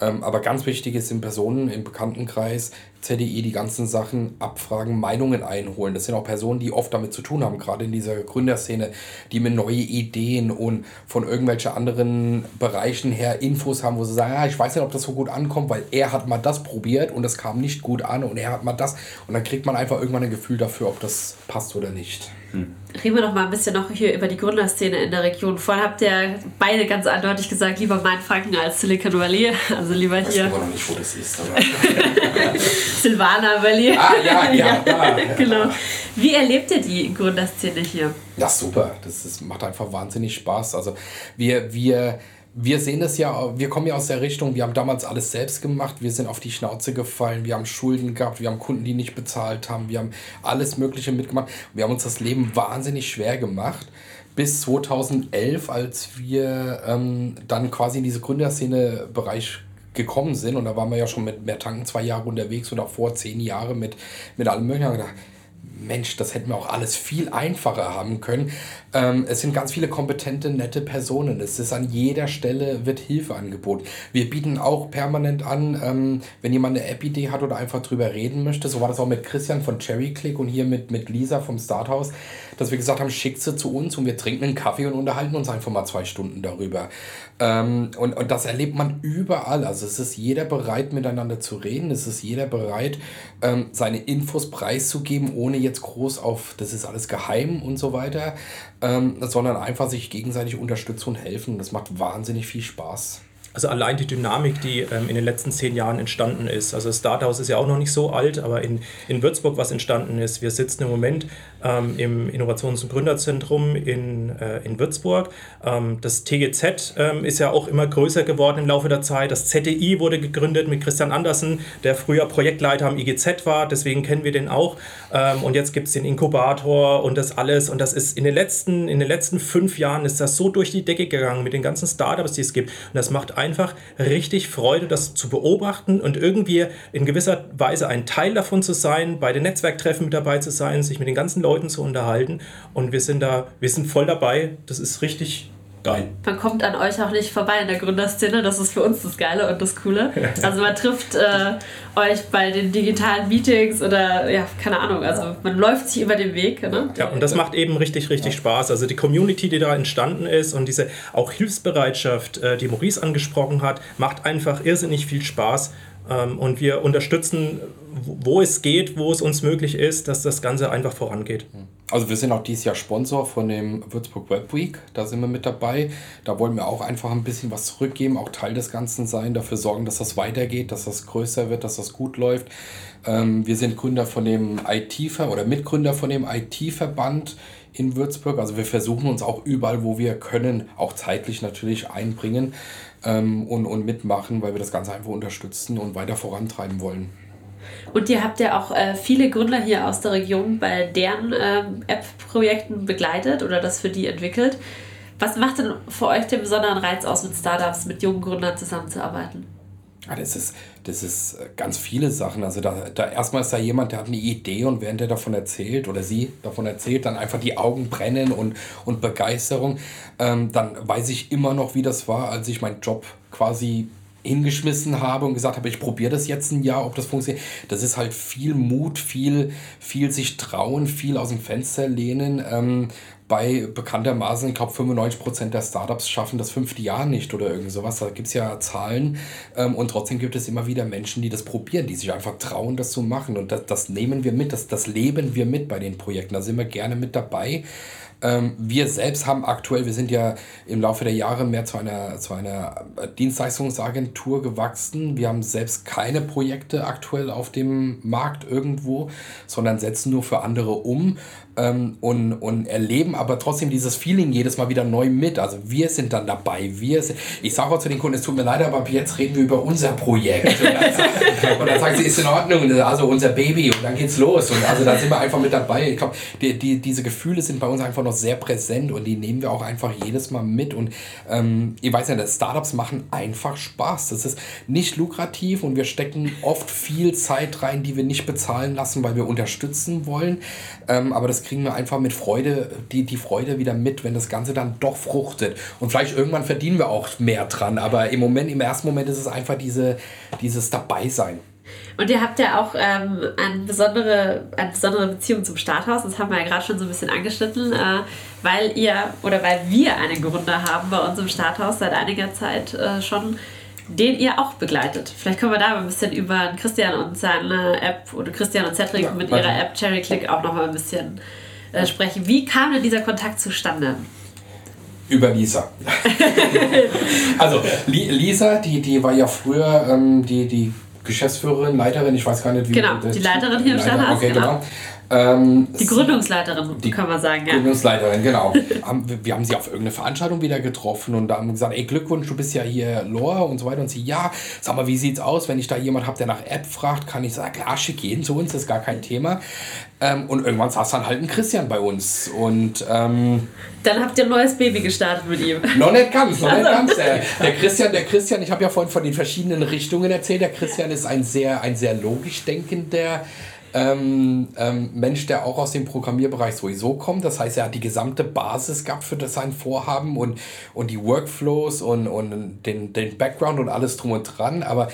Ähm, aber ganz wichtig ist in Personen im Bekanntenkreis, ZDI, die ganzen Sachen abfragen, Meinungen einholen. Das sind auch Personen, die oft damit zu tun haben, gerade in dieser Gründerszene, die mit neue Ideen und von irgendwelchen anderen Bereichen her Infos haben, wo sie sagen, ah, ich weiß nicht, ob das so gut ankommt, weil er hat mal das probiert und das kam nicht gut an und er hat mal das. Und dann kriegt man einfach irgendwann ein Gefühl dafür, ob das passt oder nicht nicht. Hm. Reden wir noch mal ein bisschen noch hier über die Gründerszene in der Region. Vorhin habt ihr beide ganz eindeutig gesagt, lieber Mainfranken als Silicon Valley. Also lieber ich hier. Ich weiß noch nicht, wo das ist. Silvana Valley. Ah, ja, ja, ja. genau. Wie erlebt ihr die Gründerszene hier? Ja, super. Das ist, macht einfach wahnsinnig Spaß. Also wir, wir wir sehen das ja, wir kommen ja aus der Richtung, wir haben damals alles selbst gemacht, wir sind auf die Schnauze gefallen, wir haben Schulden gehabt, wir haben Kunden, die nicht bezahlt haben, wir haben alles Mögliche mitgemacht. Wir haben uns das Leben wahnsinnig schwer gemacht. Bis 2011, als wir ähm, dann quasi in diese Gründerszene-Bereich gekommen sind, und da waren wir ja schon mit mehr Tanken zwei Jahre unterwegs oder vor zehn Jahre mit, mit allem Möglichen, haben gedacht, Mensch, das hätten wir auch alles viel einfacher haben können. Ähm, es sind ganz viele kompetente, nette Personen. Es ist an jeder Stelle wird Hilfe angeboten. Wir bieten auch permanent an, ähm, wenn jemand eine App-Idee hat oder einfach drüber reden möchte. So war das auch mit Christian von Cherry Click und hier mit, mit Lisa vom Starthouse, dass wir gesagt haben, schickt sie zu uns und wir trinken einen Kaffee und unterhalten uns einfach mal zwei Stunden darüber. Ähm, und, und das erlebt man überall. Also es ist jeder bereit, miteinander zu reden. Es ist jeder bereit, ähm, seine Infos preiszugeben, ohne jetzt groß auf, das ist alles geheim und so weiter ähm, sondern einfach sich gegenseitig unterstützen und helfen. Das macht wahnsinnig viel Spaß. Also allein die Dynamik, die ähm, in den letzten zehn Jahren entstanden ist. Also das Starthaus ist ja auch noch nicht so alt, aber in, in Würzburg was entstanden ist. Wir sitzen im Moment ähm, im Innovations- und Gründerzentrum in, äh, in Würzburg. Ähm, das TGZ ähm, ist ja auch immer größer geworden im Laufe der Zeit. Das ZDI wurde gegründet mit Christian Andersen, der früher Projektleiter am IGZ war, deswegen kennen wir den auch. Ähm, und jetzt gibt es den Inkubator und das alles. Und das ist in den, letzten, in den letzten fünf Jahren ist das so durch die Decke gegangen mit den ganzen Startups, die es gibt. Und das macht einfach richtig Freude, das zu beobachten und irgendwie in gewisser Weise ein Teil davon zu sein, bei den Netzwerktreffen mit dabei zu sein, sich mit den ganzen Leuten zu unterhalten. Und wir sind da, wir sind voll dabei. Das ist richtig geil. Man kommt an euch auch nicht vorbei in der Gründerszene. Das ist für uns das Geile und das Coole. Also man trifft äh, euch bei den digitalen Meetings oder ja, keine Ahnung. Also man läuft sich über den Weg. Ne? Ja, und das macht eben richtig, richtig Spaß. Also die Community, die da entstanden ist und diese auch Hilfsbereitschaft, äh, die Maurice angesprochen hat, macht einfach irrsinnig viel Spaß. Ähm, und wir unterstützen, wo es geht, wo es uns möglich ist, dass das Ganze einfach vorangeht. Also wir sind auch dieses Jahr Sponsor von dem Würzburg Web Week, da sind wir mit dabei. Da wollen wir auch einfach ein bisschen was zurückgeben, auch Teil des Ganzen sein, dafür sorgen, dass das weitergeht, dass das größer wird, dass das gut läuft. Ähm, wir sind Gründer von dem IT- oder Mitgründer von dem IT-Verband in Würzburg. Also wir versuchen uns auch überall, wo wir können, auch zeitlich natürlich einbringen ähm, und, und mitmachen, weil wir das Ganze einfach unterstützen und weiter vorantreiben wollen. Und ihr habt ja auch äh, viele Gründer hier aus der Region bei deren ähm, App-Projekten begleitet oder das für die entwickelt. Was macht denn für euch den besonderen Reiz aus, mit Startups, mit jungen Gründern zusammenzuarbeiten? Ja, das ist, das ist äh, ganz viele Sachen. Also da, da erstmal ist da jemand, der hat eine Idee und während er davon erzählt oder sie davon erzählt, dann einfach die Augen brennen und, und Begeisterung. Ähm, dann weiß ich immer noch, wie das war, als ich meinen Job quasi hingeschmissen habe und gesagt habe, ich probiere das jetzt ein Jahr, ob das funktioniert. Das ist halt viel Mut, viel, viel sich trauen, viel aus dem Fenster lehnen. Ähm, bei bekanntermaßen, ich glaube, 95% der Startups schaffen das fünfte Jahr nicht oder irgend sowas. Da gibt es ja Zahlen. Ähm, und trotzdem gibt es immer wieder Menschen, die das probieren, die sich einfach trauen, das zu machen. Und das, das nehmen wir mit, das, das leben wir mit bei den Projekten. Da sind wir gerne mit dabei. Ähm, wir selbst haben aktuell, wir sind ja im Laufe der Jahre mehr zu einer, zu einer Dienstleistungsagentur gewachsen. Wir haben selbst keine Projekte aktuell auf dem Markt irgendwo, sondern setzen nur für andere um ähm, und, und erleben aber trotzdem dieses Feeling jedes Mal wieder neu mit. Also wir sind dann dabei. Wir sind, ich sage auch zu den Kunden, es tut mir leid, aber jetzt reden wir über unser Projekt. Und dann, sagt, und dann sagt sie, ist in Ordnung, also unser Baby und dann geht's los. Und also da sind wir einfach mit dabei. Ich glaube, die, die, diese Gefühle sind bei uns einfach noch sehr präsent und die nehmen wir auch einfach jedes Mal mit. Und ähm, ihr weiß ja, Startups machen einfach Spaß. Das ist nicht lukrativ und wir stecken oft viel Zeit rein, die wir nicht bezahlen lassen, weil wir unterstützen wollen. Ähm, aber das kriegen wir einfach mit Freude, die, die Freude wieder mit, wenn das Ganze dann doch fruchtet. Und vielleicht irgendwann verdienen wir auch mehr dran, aber im Moment, im ersten Moment ist es einfach diese, dieses Dabeisein. Und ihr habt ja auch ähm, eine, besondere, eine besondere Beziehung zum Starthaus, das haben wir ja gerade schon so ein bisschen angeschnitten, äh, weil ihr oder weil wir einen Gründer haben bei uns im Starthaus seit einiger Zeit äh, schon, den ihr auch begleitet. Vielleicht können wir da ein bisschen über Christian und seine App oder Christian und Cedric ja, mit ihrer App Cherry Click auch noch mal ein bisschen äh, sprechen. Wie kam denn dieser Kontakt zustande? Über Lisa. also Lisa, die, die war ja früher ähm, die, die Geschäftsführerin, Leiterin, ich weiß gar nicht, wie. Genau, die Leiterin hier im Stadthaus. Okay, genau. genau. Ähm, die Gründungsleiterin, die kann man sagen, ja. Gründungsleiterin, genau. wir haben sie auf irgendeine Veranstaltung wieder getroffen und da haben gesagt, ey Glückwunsch, du bist ja hier Lore und so weiter. Und sie, ja, sag mal, wie sieht's aus, wenn ich da jemand habe, der nach App fragt, kann ich sagen, klar, schick jeden zu uns, das ist gar kein Thema. Ähm, und irgendwann saß dann halt ein Christian bei uns und ähm, dann habt ihr ein neues Baby gestartet mit ihm. Noch nicht ganz, noch nicht ganz. Der, der Christian, der Christian, ich habe ja vorhin von den verschiedenen Richtungen erzählt. Der Christian ist ein sehr, ein sehr logisch denkender ähm, ähm, Mensch, der auch aus dem Programmierbereich sowieso kommt. Das heißt, er hat die gesamte Basis gehabt für das sein Vorhaben und, und die Workflows und, und den, den Background und alles drum und dran. Aber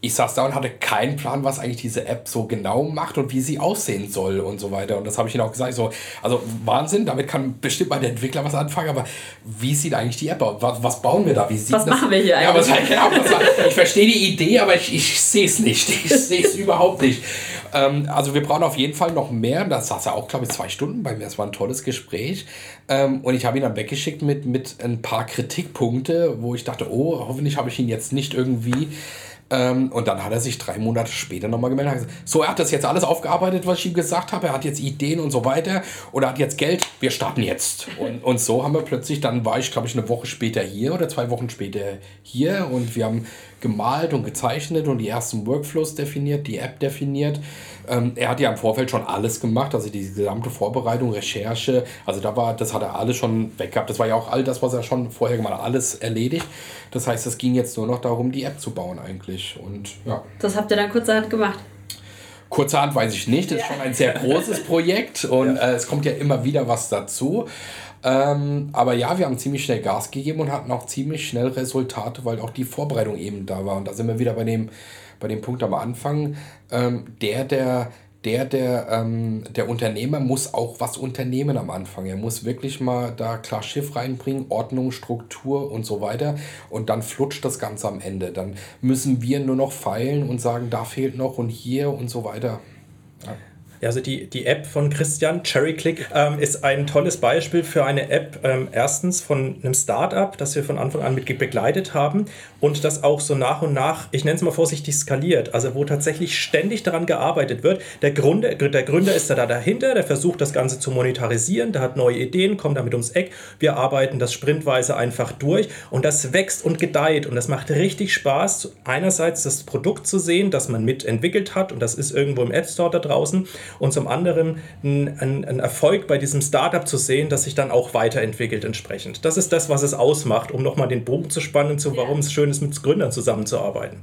ich saß da und hatte keinen Plan, was eigentlich diese App so genau macht und wie sie aussehen soll und so weiter. Und das habe ich ihnen auch gesagt. So, also Wahnsinn, damit kann bestimmt mal der Entwickler was anfangen, aber wie sieht eigentlich die App aus? Was, was bauen wir da? Wie sieht was das? machen wir hier eigentlich? Ja, was, genau, was, ich verstehe die Idee, aber ich, ich sehe es nicht. Ich sehe es überhaupt nicht. Ähm, also wir brauchen auf jeden Fall noch mehr. Da saß er auch, glaube ich, zwei Stunden bei mir. Es war ein tolles Gespräch. Ähm, und ich habe ihn dann weggeschickt mit, mit ein paar Kritikpunkte, wo ich dachte, oh, hoffentlich habe ich ihn jetzt nicht irgendwie ähm, und dann hat er sich drei Monate später nochmal gemeldet und gesagt, so, er hat das jetzt alles aufgearbeitet, was ich ihm gesagt habe, er hat jetzt Ideen und so weiter und er hat jetzt Geld, wir starten jetzt. Und, und so haben wir plötzlich, dann war ich, glaube ich, eine Woche später hier oder zwei Wochen später hier und wir haben gemalt und gezeichnet und die ersten Workflows definiert, die App definiert. Ähm, er hat ja im Vorfeld schon alles gemacht, also die gesamte Vorbereitung, Recherche, also da war, das hat er alles schon weg gehabt. Das war ja auch all das, was er schon vorher gemacht hat, alles erledigt. Das heißt, es ging jetzt nur noch darum, die App zu bauen eigentlich. Und ja. Das habt ihr dann kurzerhand gemacht. Kurzerhand weiß ich nicht, das ist schon ein sehr großes Projekt und ja. äh, es kommt ja immer wieder was dazu. Ähm, aber ja, wir haben ziemlich schnell Gas gegeben und hatten auch ziemlich schnell Resultate, weil auch die Vorbereitung eben da war. Und da sind wir wieder bei dem, bei dem Punkt am Anfang. Ähm, der, der der, der, ähm, der Unternehmer muss auch was unternehmen am Anfang. Er muss wirklich mal da klar Schiff reinbringen, Ordnung, Struktur und so weiter. Und dann flutscht das Ganze am Ende. Dann müssen wir nur noch feilen und sagen, da fehlt noch und hier und so weiter. Also die, die App von Christian, CherryClick, ähm, ist ein tolles Beispiel für eine App, ähm, erstens von einem Startup, das wir von Anfang an mit begleitet haben und das auch so nach und nach, ich nenne es mal vorsichtig, skaliert. Also wo tatsächlich ständig daran gearbeitet wird. Der Gründer, der Gründer ist da dahinter, der versucht das Ganze zu monetarisieren, der hat neue Ideen, kommt damit ums Eck. Wir arbeiten das sprintweise einfach durch und das wächst und gedeiht und das macht richtig Spaß, einerseits das Produkt zu sehen, das man mitentwickelt hat und das ist irgendwo im App Store da draußen und zum anderen einen Erfolg bei diesem Startup zu sehen, das sich dann auch weiterentwickelt entsprechend. Das ist das, was es ausmacht, um nochmal den Bogen zu spannen, zu warum es schön ist, mit Gründern zusammenzuarbeiten.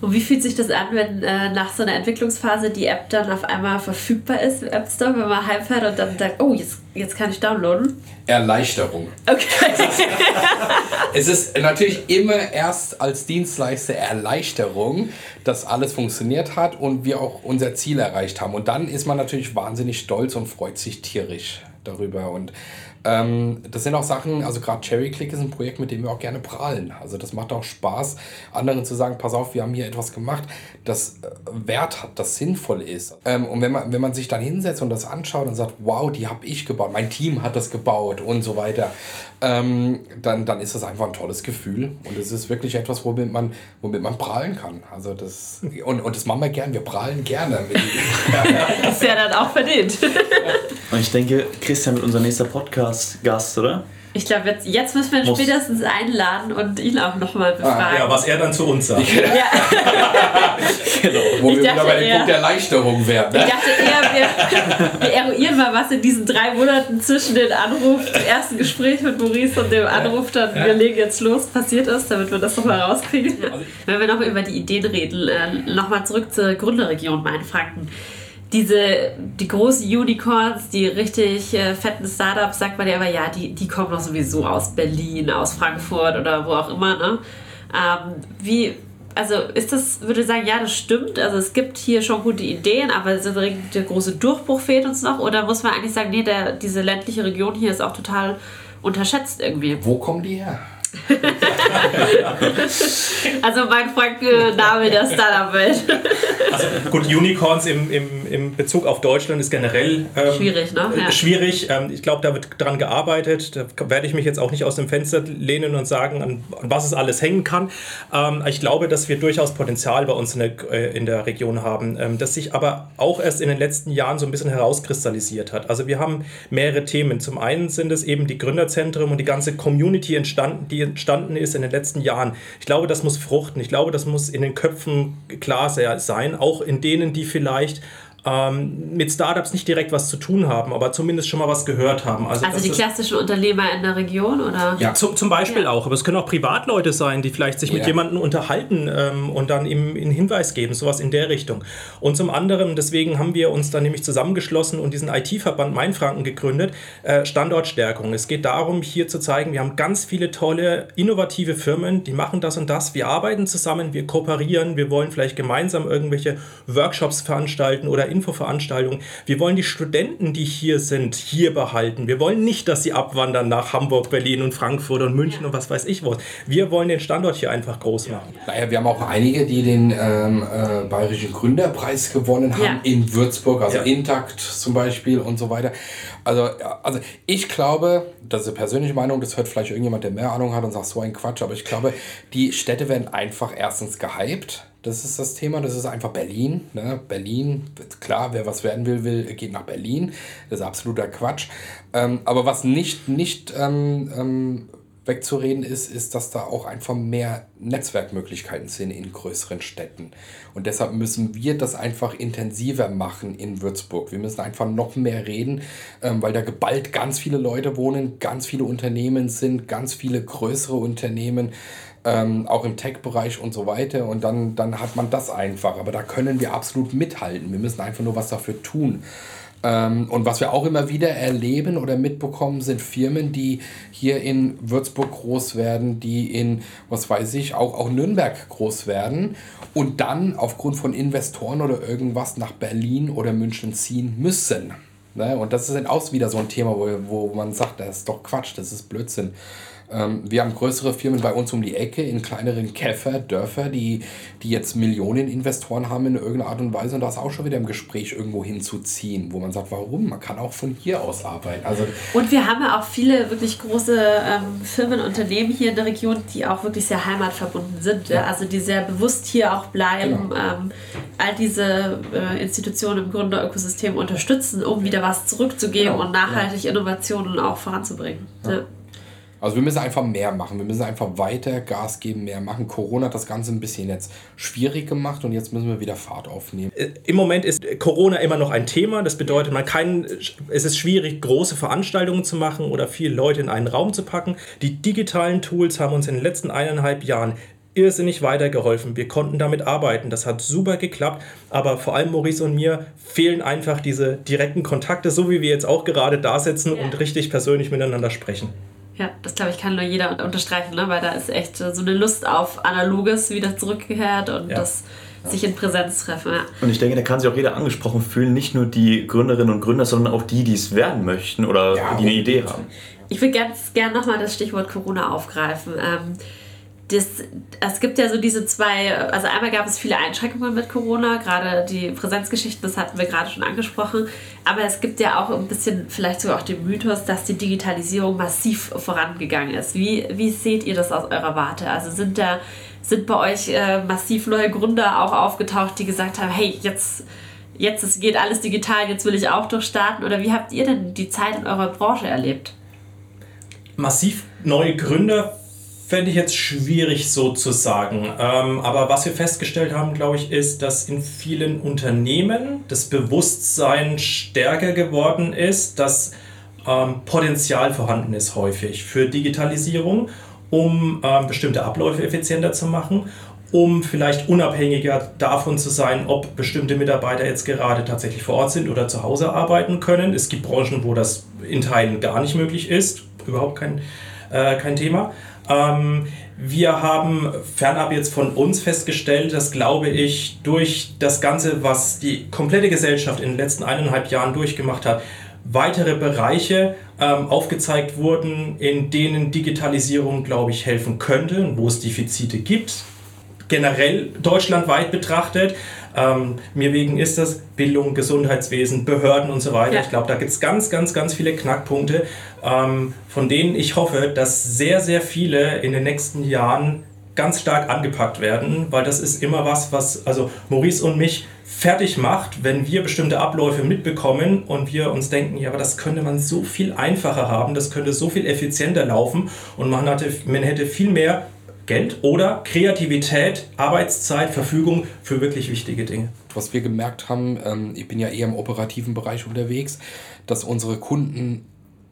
Und wie fühlt sich das an, wenn äh, nach so einer Entwicklungsphase die App dann auf einmal verfügbar ist im App Store, wenn man heimfährt und dann sagt, oh, jetzt, jetzt kann ich downloaden? Erleichterung. Okay. es ist natürlich immer erst als Dienstleister Erleichterung, dass alles funktioniert hat und wir auch unser Ziel erreicht haben. Und dann ist man natürlich wahnsinnig stolz und freut sich tierisch darüber. Und ähm, das sind auch Sachen, also gerade Cherry Click ist ein Projekt, mit dem wir auch gerne prahlen. Also das macht auch Spaß, anderen zu sagen, pass auf, wir haben hier etwas gemacht, das äh, Wert hat, das sinnvoll ist. Ähm, und wenn man, wenn man sich dann hinsetzt und das anschaut und sagt, wow, die habe ich gebaut, mein Team hat das gebaut und so weiter, ähm, dann, dann ist das einfach ein tolles Gefühl. Und es ist wirklich etwas, womit man, womit man prahlen kann. Also das, und, und das machen wir gern, wir prahlen gerne. Das ist ja dann auch verdient. Und ich denke, Christian wird unser nächster Podcast-Gast, oder? Ich glaube, jetzt, jetzt müssen wir ihn Muss. spätestens einladen und ihn auch nochmal ah, befragen. ja, was er dann zu uns sagt. Ja. genau. Wo ich wir wieder bei dem Punkt der Erleichterung werden. Ne? Ich dachte eher, wir, wir, eruieren mal, was in diesen drei Monaten zwischen dem Anruf, dem ersten Gespräch mit Maurice und dem Anruf dann, ja. wir legen jetzt los, passiert ist, damit wir das nochmal rauskriegen. Ja. Wenn wir noch über die Ideen reden, äh, nochmal zurück zur Gründerregion Mainfranken diese, die großen Unicorns, die richtig äh, fetten Startups, sagt man ja aber, ja, die, die kommen doch sowieso aus Berlin, aus Frankfurt oder wo auch immer, ne? Ähm, wie, also ist das, würde ich sagen, ja, das stimmt. Also es gibt hier schon gute Ideen, aber der große Durchbruch fehlt uns noch. Oder muss man eigentlich sagen, nee, der, diese ländliche Region hier ist auch total unterschätzt irgendwie. Wo kommen die her? also mein Franke-Name der Startup-Welt. Also gut, Unicorns im, im, im Bezug auf Deutschland ist generell ähm, schwierig. Ne? Ja. Schwierig. Ähm, ich glaube, da wird dran gearbeitet. Da werde ich mich jetzt auch nicht aus dem Fenster lehnen und sagen, an, an was es alles hängen kann. Ähm, ich glaube, dass wir durchaus Potenzial bei uns in der, äh, in der Region haben, ähm, das sich aber auch erst in den letzten Jahren so ein bisschen herauskristallisiert hat. Also wir haben mehrere Themen. Zum einen sind es eben die Gründerzentren und die ganze Community entstanden, die entstanden ist in den letzten Jahren. Ich glaube, das muss fruchten. Ich glaube, das muss in den Köpfen klar sein, auch in denen, die vielleicht ähm, mit Startups nicht direkt was zu tun haben, aber zumindest schon mal was gehört haben. Also, also die klassischen Unternehmer in der Region, oder? Ja, zum, zum Beispiel ja. auch. Aber es können auch Privatleute sein, die vielleicht sich ja. mit jemandem unterhalten ähm, und dann ihm einen Hinweis geben, sowas in der Richtung. Und zum anderen, deswegen haben wir uns dann nämlich zusammengeschlossen und diesen IT-Verband Mainfranken gegründet, äh, Standortstärkung. Es geht darum, hier zu zeigen, wir haben ganz viele tolle, innovative Firmen, die machen das und das. Wir arbeiten zusammen, wir kooperieren, wir wollen vielleicht gemeinsam irgendwelche Workshops veranstalten oder Infoveranstaltungen. Wir wollen die Studenten, die hier sind, hier behalten. Wir wollen nicht, dass sie abwandern nach Hamburg, Berlin und Frankfurt und München ja. und was weiß ich was. Wir wollen den Standort hier einfach groß machen. Naja, wir haben auch einige, die den ähm, äh, Bayerischen Gründerpreis gewonnen haben ja. in Würzburg, also ja. Intakt zum Beispiel und so weiter. Also, also ich glaube, das ist eine persönliche Meinung, das hört vielleicht irgendjemand, der mehr Ahnung hat und sagt so ein Quatsch, aber ich glaube, die Städte werden einfach erstens gehypt. Das ist das Thema, das ist einfach Berlin. Ne? Berlin, klar, wer was werden will, will, geht nach Berlin. Das ist absoluter Quatsch. Ähm, aber was nicht, nicht ähm, ähm, wegzureden ist, ist, dass da auch einfach mehr Netzwerkmöglichkeiten sind in größeren Städten. Und deshalb müssen wir das einfach intensiver machen in Würzburg. Wir müssen einfach noch mehr reden, ähm, weil da geballt ganz viele Leute wohnen, ganz viele Unternehmen sind, ganz viele größere Unternehmen, ähm, auch im Tech-Bereich und so weiter. Und dann, dann hat man das einfach. Aber da können wir absolut mithalten. Wir müssen einfach nur was dafür tun. Ähm, und was wir auch immer wieder erleben oder mitbekommen, sind Firmen, die hier in Würzburg groß werden, die in, was weiß ich, auch, auch Nürnberg groß werden und dann aufgrund von Investoren oder irgendwas nach Berlin oder München ziehen müssen. Ne? Und das ist dann auch wieder so ein Thema, wo, wo man sagt, das ist doch Quatsch, das ist Blödsinn. Ähm, wir haben größere Firmen bei uns um die Ecke in kleineren Käfer, Dörfer, die, die jetzt Millionen Investoren haben in irgendeiner Art und Weise und da ist auch schon wieder im Gespräch irgendwo hinzuziehen, wo man sagt, warum? Man kann auch von hier aus arbeiten. Also und wir haben ja auch viele wirklich große ähm, Firmen, Unternehmen hier in der Region, die auch wirklich sehr heimatverbunden sind. Ja. Also die sehr bewusst hier auch bleiben, genau. ähm, all diese äh, Institutionen im Gründerökosystem unterstützen, um wieder was zurückzugeben genau. und nachhaltig ja. Innovationen auch voranzubringen. Ja. Also wir müssen einfach mehr machen. Wir müssen einfach weiter Gas geben, mehr machen. Corona hat das Ganze ein bisschen jetzt schwierig gemacht und jetzt müssen wir wieder Fahrt aufnehmen. Äh, Im Moment ist Corona immer noch ein Thema. Das bedeutet, man kann, es ist schwierig, große Veranstaltungen zu machen oder viele Leute in einen Raum zu packen. Die digitalen Tools haben uns in den letzten eineinhalb Jahren irrsinnig weitergeholfen. Wir konnten damit arbeiten. Das hat super geklappt. Aber vor allem Maurice und mir fehlen einfach diese direkten Kontakte, so wie wir jetzt auch gerade da sitzen ja. und richtig persönlich miteinander sprechen. Ja, das glaube ich kann nur jeder unterstreichen, ne? weil da ist echt so eine Lust auf Analoges wieder zurückgekehrt und ja. das sich in Präsenz treffen. Ja. Und ich denke, da kann sich auch jeder angesprochen fühlen, nicht nur die Gründerinnen und Gründer, sondern auch die, die es werden möchten oder ja, die eine Idee haben. Ich würde ganz gerne nochmal das Stichwort Corona aufgreifen. Ähm, das, es gibt ja so diese zwei, also einmal gab es viele Einschränkungen mit Corona, gerade die Präsenzgeschichten, das hatten wir gerade schon angesprochen, aber es gibt ja auch ein bisschen vielleicht sogar auch den Mythos, dass die Digitalisierung massiv vorangegangen ist. Wie, wie seht ihr das aus eurer Warte? Also sind da sind bei euch äh, massiv neue Gründer auch aufgetaucht, die gesagt haben, hey, jetzt jetzt es geht alles digital, jetzt will ich auch durchstarten oder wie habt ihr denn die Zeit in eurer Branche erlebt? Massiv neue Gründer fände ich jetzt schwierig so zu sagen. Ähm, aber was wir festgestellt haben, glaube ich, ist, dass in vielen Unternehmen das Bewusstsein stärker geworden ist, dass ähm, Potenzial vorhanden ist häufig für Digitalisierung, um ähm, bestimmte Abläufe effizienter zu machen um vielleicht unabhängiger davon zu sein, ob bestimmte Mitarbeiter jetzt gerade tatsächlich vor Ort sind oder zu Hause arbeiten können. Es gibt Branchen, wo das in Teilen gar nicht möglich ist, überhaupt kein, äh, kein Thema. Ähm, wir haben fernab jetzt von uns festgestellt, dass, glaube ich, durch das Ganze, was die komplette Gesellschaft in den letzten eineinhalb Jahren durchgemacht hat, weitere Bereiche ähm, aufgezeigt wurden, in denen Digitalisierung, glaube ich, helfen könnte und wo es Defizite gibt. Generell deutschlandweit betrachtet. Ähm, mir wegen ist das Bildung, Gesundheitswesen, Behörden und so weiter. Ja. Ich glaube, da gibt es ganz, ganz, ganz viele Knackpunkte, ähm, von denen ich hoffe, dass sehr, sehr viele in den nächsten Jahren ganz stark angepackt werden, weil das ist immer was, was also Maurice und mich fertig macht, wenn wir bestimmte Abläufe mitbekommen und wir uns denken, ja, aber das könnte man so viel einfacher haben, das könnte so viel effizienter laufen und man, hatte, man hätte viel mehr Geld oder Kreativität, Arbeitszeit, Verfügung für wirklich wichtige Dinge. Was wir gemerkt haben, ähm, ich bin ja eher im operativen Bereich unterwegs, dass unsere Kunden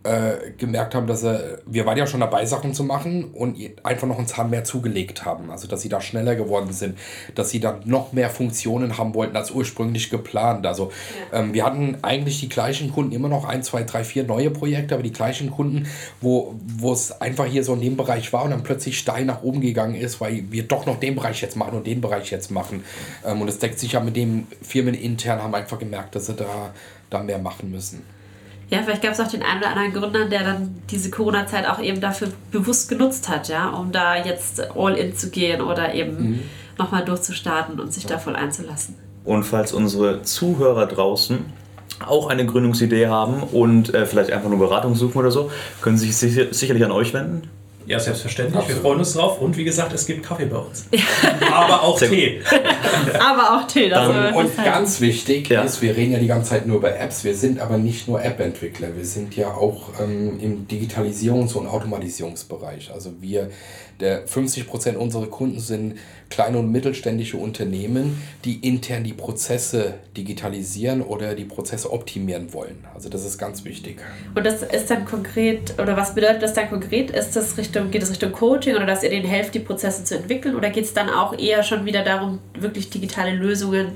äh, gemerkt haben, dass er, wir waren ja schon dabei, Sachen zu machen und einfach noch einen Zahn mehr zugelegt haben. Also, dass sie da schneller geworden sind, dass sie dann noch mehr Funktionen haben wollten als ursprünglich geplant. Also, ja. ähm, wir hatten eigentlich die gleichen Kunden, immer noch ein, zwei, drei, vier neue Projekte, aber die gleichen Kunden, wo es einfach hier so in dem Bereich war und dann plötzlich steil nach oben gegangen ist, weil wir doch noch den Bereich jetzt machen und den Bereich jetzt machen. Ähm, und es deckt sich ja mit dem Firmen intern, haben einfach gemerkt, dass sie da, da mehr machen müssen. Ja, vielleicht gab es auch den einen oder anderen Gründer, der dann diese Corona-Zeit auch eben dafür bewusst genutzt hat, ja, um da jetzt all in zu gehen oder eben mhm. nochmal durchzustarten und sich da voll einzulassen. Und falls unsere Zuhörer draußen auch eine Gründungsidee haben und äh, vielleicht einfach nur Beratung suchen oder so, können sie sich sicherlich an euch wenden. Ja, selbstverständlich. Absolut. Wir freuen uns drauf. Und wie gesagt, es gibt Kaffee bei uns. Aber auch Tee. aber auch Tee. Das um, und halt ganz wichtig ja. ist, wir reden ja die ganze Zeit nur über Apps. Wir sind aber nicht nur App-Entwickler. Wir sind ja auch ähm, im Digitalisierungs- und Automatisierungsbereich. Also wir der 50% unserer Kunden sind kleine und mittelständische Unternehmen, die intern die Prozesse digitalisieren oder die Prozesse optimieren wollen. Also das ist ganz wichtig. Und das ist dann konkret, oder was bedeutet das dann konkret? Ist das Richtung, geht es Richtung Coaching oder dass ihr denen helft, die Prozesse zu entwickeln? Oder geht es dann auch eher schon wieder darum, wirklich digitale Lösungen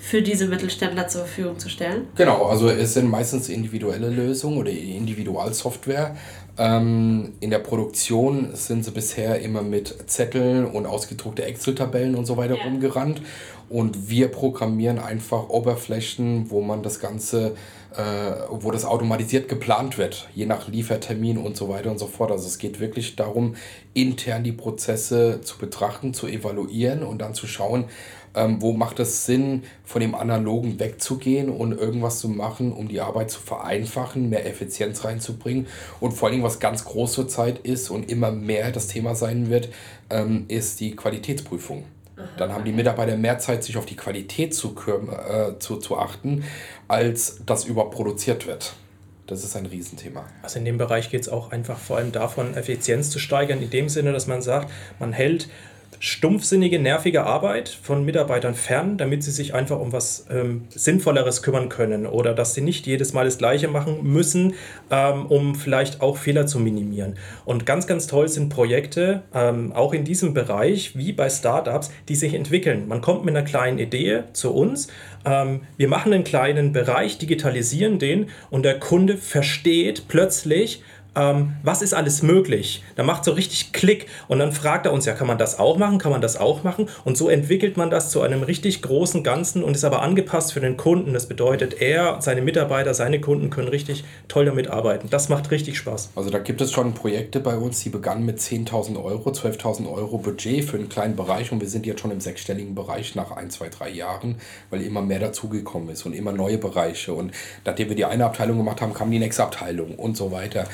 für diese Mittelständler zur Verfügung zu stellen? Genau, also es sind meistens individuelle Lösungen oder Individualsoftware. Ähm, in der Produktion sind sie bisher immer mit Zetteln und ausgedruckte Excel-Tabellen und so weiter ja. rumgerannt. Und wir programmieren einfach Oberflächen, wo man das Ganze, äh, wo das automatisiert geplant wird, je nach Liefertermin und so weiter und so fort. Also es geht wirklich darum, intern die Prozesse zu betrachten, zu evaluieren und dann zu schauen, ähm, wo macht es Sinn, von dem Analogen wegzugehen und irgendwas zu machen, um die Arbeit zu vereinfachen, mehr Effizienz reinzubringen. Und vor allem, was ganz groß zur Zeit ist und immer mehr das Thema sein wird, ähm, ist die Qualitätsprüfung. Dann haben die Mitarbeiter mehr Zeit, sich auf die Qualität zu, äh, zu, zu achten, als das überhaupt produziert wird. Das ist ein Riesenthema. Also in dem Bereich geht es auch einfach vor allem davon, Effizienz zu steigern, in dem Sinne, dass man sagt, man hält stumpfsinnige, nervige Arbeit von Mitarbeitern fern, damit sie sich einfach um was ähm, Sinnvolleres kümmern können oder dass sie nicht jedes Mal das Gleiche machen müssen, ähm, um vielleicht auch Fehler zu minimieren. Und ganz, ganz toll sind Projekte, ähm, auch in diesem Bereich, wie bei Startups, die sich entwickeln. Man kommt mit einer kleinen Idee zu uns, ähm, wir machen einen kleinen Bereich, digitalisieren den und der Kunde versteht plötzlich, ähm, was ist alles möglich? Da macht so richtig Klick und dann fragt er uns, ja, kann man das auch machen? Kann man das auch machen? Und so entwickelt man das zu einem richtig großen Ganzen und ist aber angepasst für den Kunden. Das bedeutet, er, seine Mitarbeiter, seine Kunden können richtig toll damit arbeiten. Das macht richtig Spaß. Also da gibt es schon Projekte bei uns, die begannen mit 10.000 Euro, 12.000 Euro Budget für einen kleinen Bereich und wir sind jetzt schon im sechsstelligen Bereich nach ein, zwei, drei Jahren, weil immer mehr dazugekommen ist und immer neue Bereiche. Und nachdem wir die eine Abteilung gemacht haben, kam die nächste Abteilung und so weiter.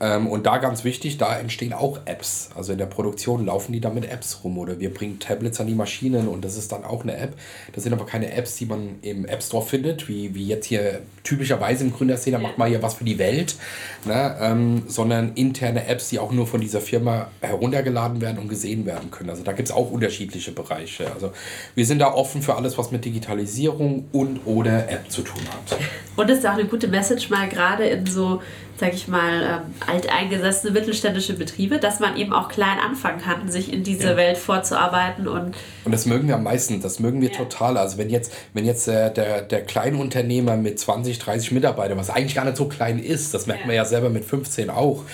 Ähm, und da ganz wichtig, da entstehen auch Apps. Also in der Produktion laufen die da mit Apps rum oder wir bringen Tablets an die Maschinen und das ist dann auch eine App. Das sind aber keine Apps, die man im App Store findet, wie, wie jetzt hier typischerweise im Gründerszene, macht man hier was für die Welt, ne? Ähm, sondern interne Apps, die auch nur von dieser Firma heruntergeladen werden und gesehen werden können. Also da gibt es auch unterschiedliche Bereiche. Also wir sind da offen für alles, was mit Digitalisierung und oder App zu tun hat. Und das ist auch eine gute Message mal gerade in so sag ich mal, ähm, alteingesessene mittelständische Betriebe, dass man eben auch klein anfangen kann, sich in diese ja. Welt vorzuarbeiten. Und, und das mögen wir am meisten, das mögen wir ja. total. Also wenn jetzt, wenn jetzt äh, der, der Kleinunternehmer mit 20, 30 Mitarbeitern, was eigentlich gar nicht so klein ist, das merkt ja. man ja selber mit 15 auch,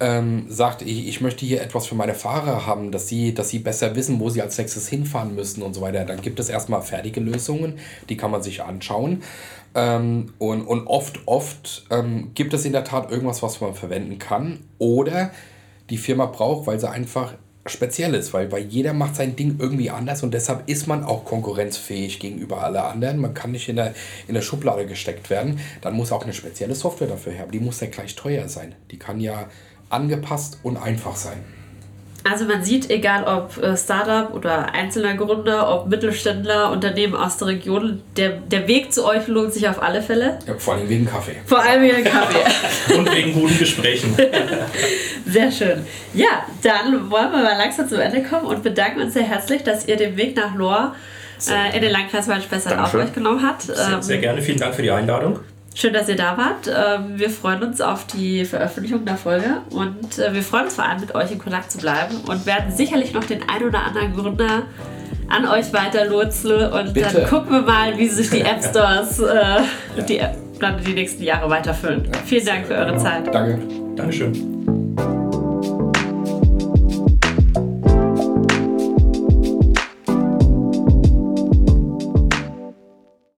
ähm, sagt, ich, ich möchte hier etwas für meine Fahrer haben, dass sie, dass sie besser wissen, wo sie als nächstes hinfahren müssen und so weiter, dann gibt es erstmal fertige Lösungen, die kann man sich anschauen. Ähm, und, und oft, oft ähm, gibt es in der Tat irgendwas, was man verwenden kann. Oder die Firma braucht, weil sie einfach speziell ist, weil, weil jeder macht sein Ding irgendwie anders und deshalb ist man auch konkurrenzfähig gegenüber alle anderen. Man kann nicht in der, in der Schublade gesteckt werden. Dann muss auch eine spezielle Software dafür her. Die muss ja gleich teuer sein. Die kann ja angepasst und einfach sein. Also man sieht, egal ob äh, Startup oder einzelner Gründer, ob Mittelständler, Unternehmen aus der Region, der, der Weg zu euch lohnt sich auf alle Fälle. Ja, vor allem wegen Kaffee. Vor allem wegen Kaffee. Und wegen guten Gesprächen. Sehr schön. Ja, dann wollen wir mal langsam zum Ende kommen und bedanken uns sehr herzlich, dass ihr den Weg nach Lohr äh, in den Landkreis Waldspessart auf euch genommen habt. Sehr, sehr, ähm, gerne. Vielen Dank für die Einladung. Schön, dass ihr da wart. Ähm, wir freuen uns auf die Veröffentlichung der Folge und äh, wir freuen uns vor allem, mit euch in Kontakt zu bleiben und werden sicherlich noch den ein oder anderen Gründer an euch weiter lotsen und Bitte. dann gucken wir mal, wie sich die App Stores äh, die, App, die nächsten Jahre weiterfüllen. Vielen Dank für eure Zeit. Danke. Dankeschön.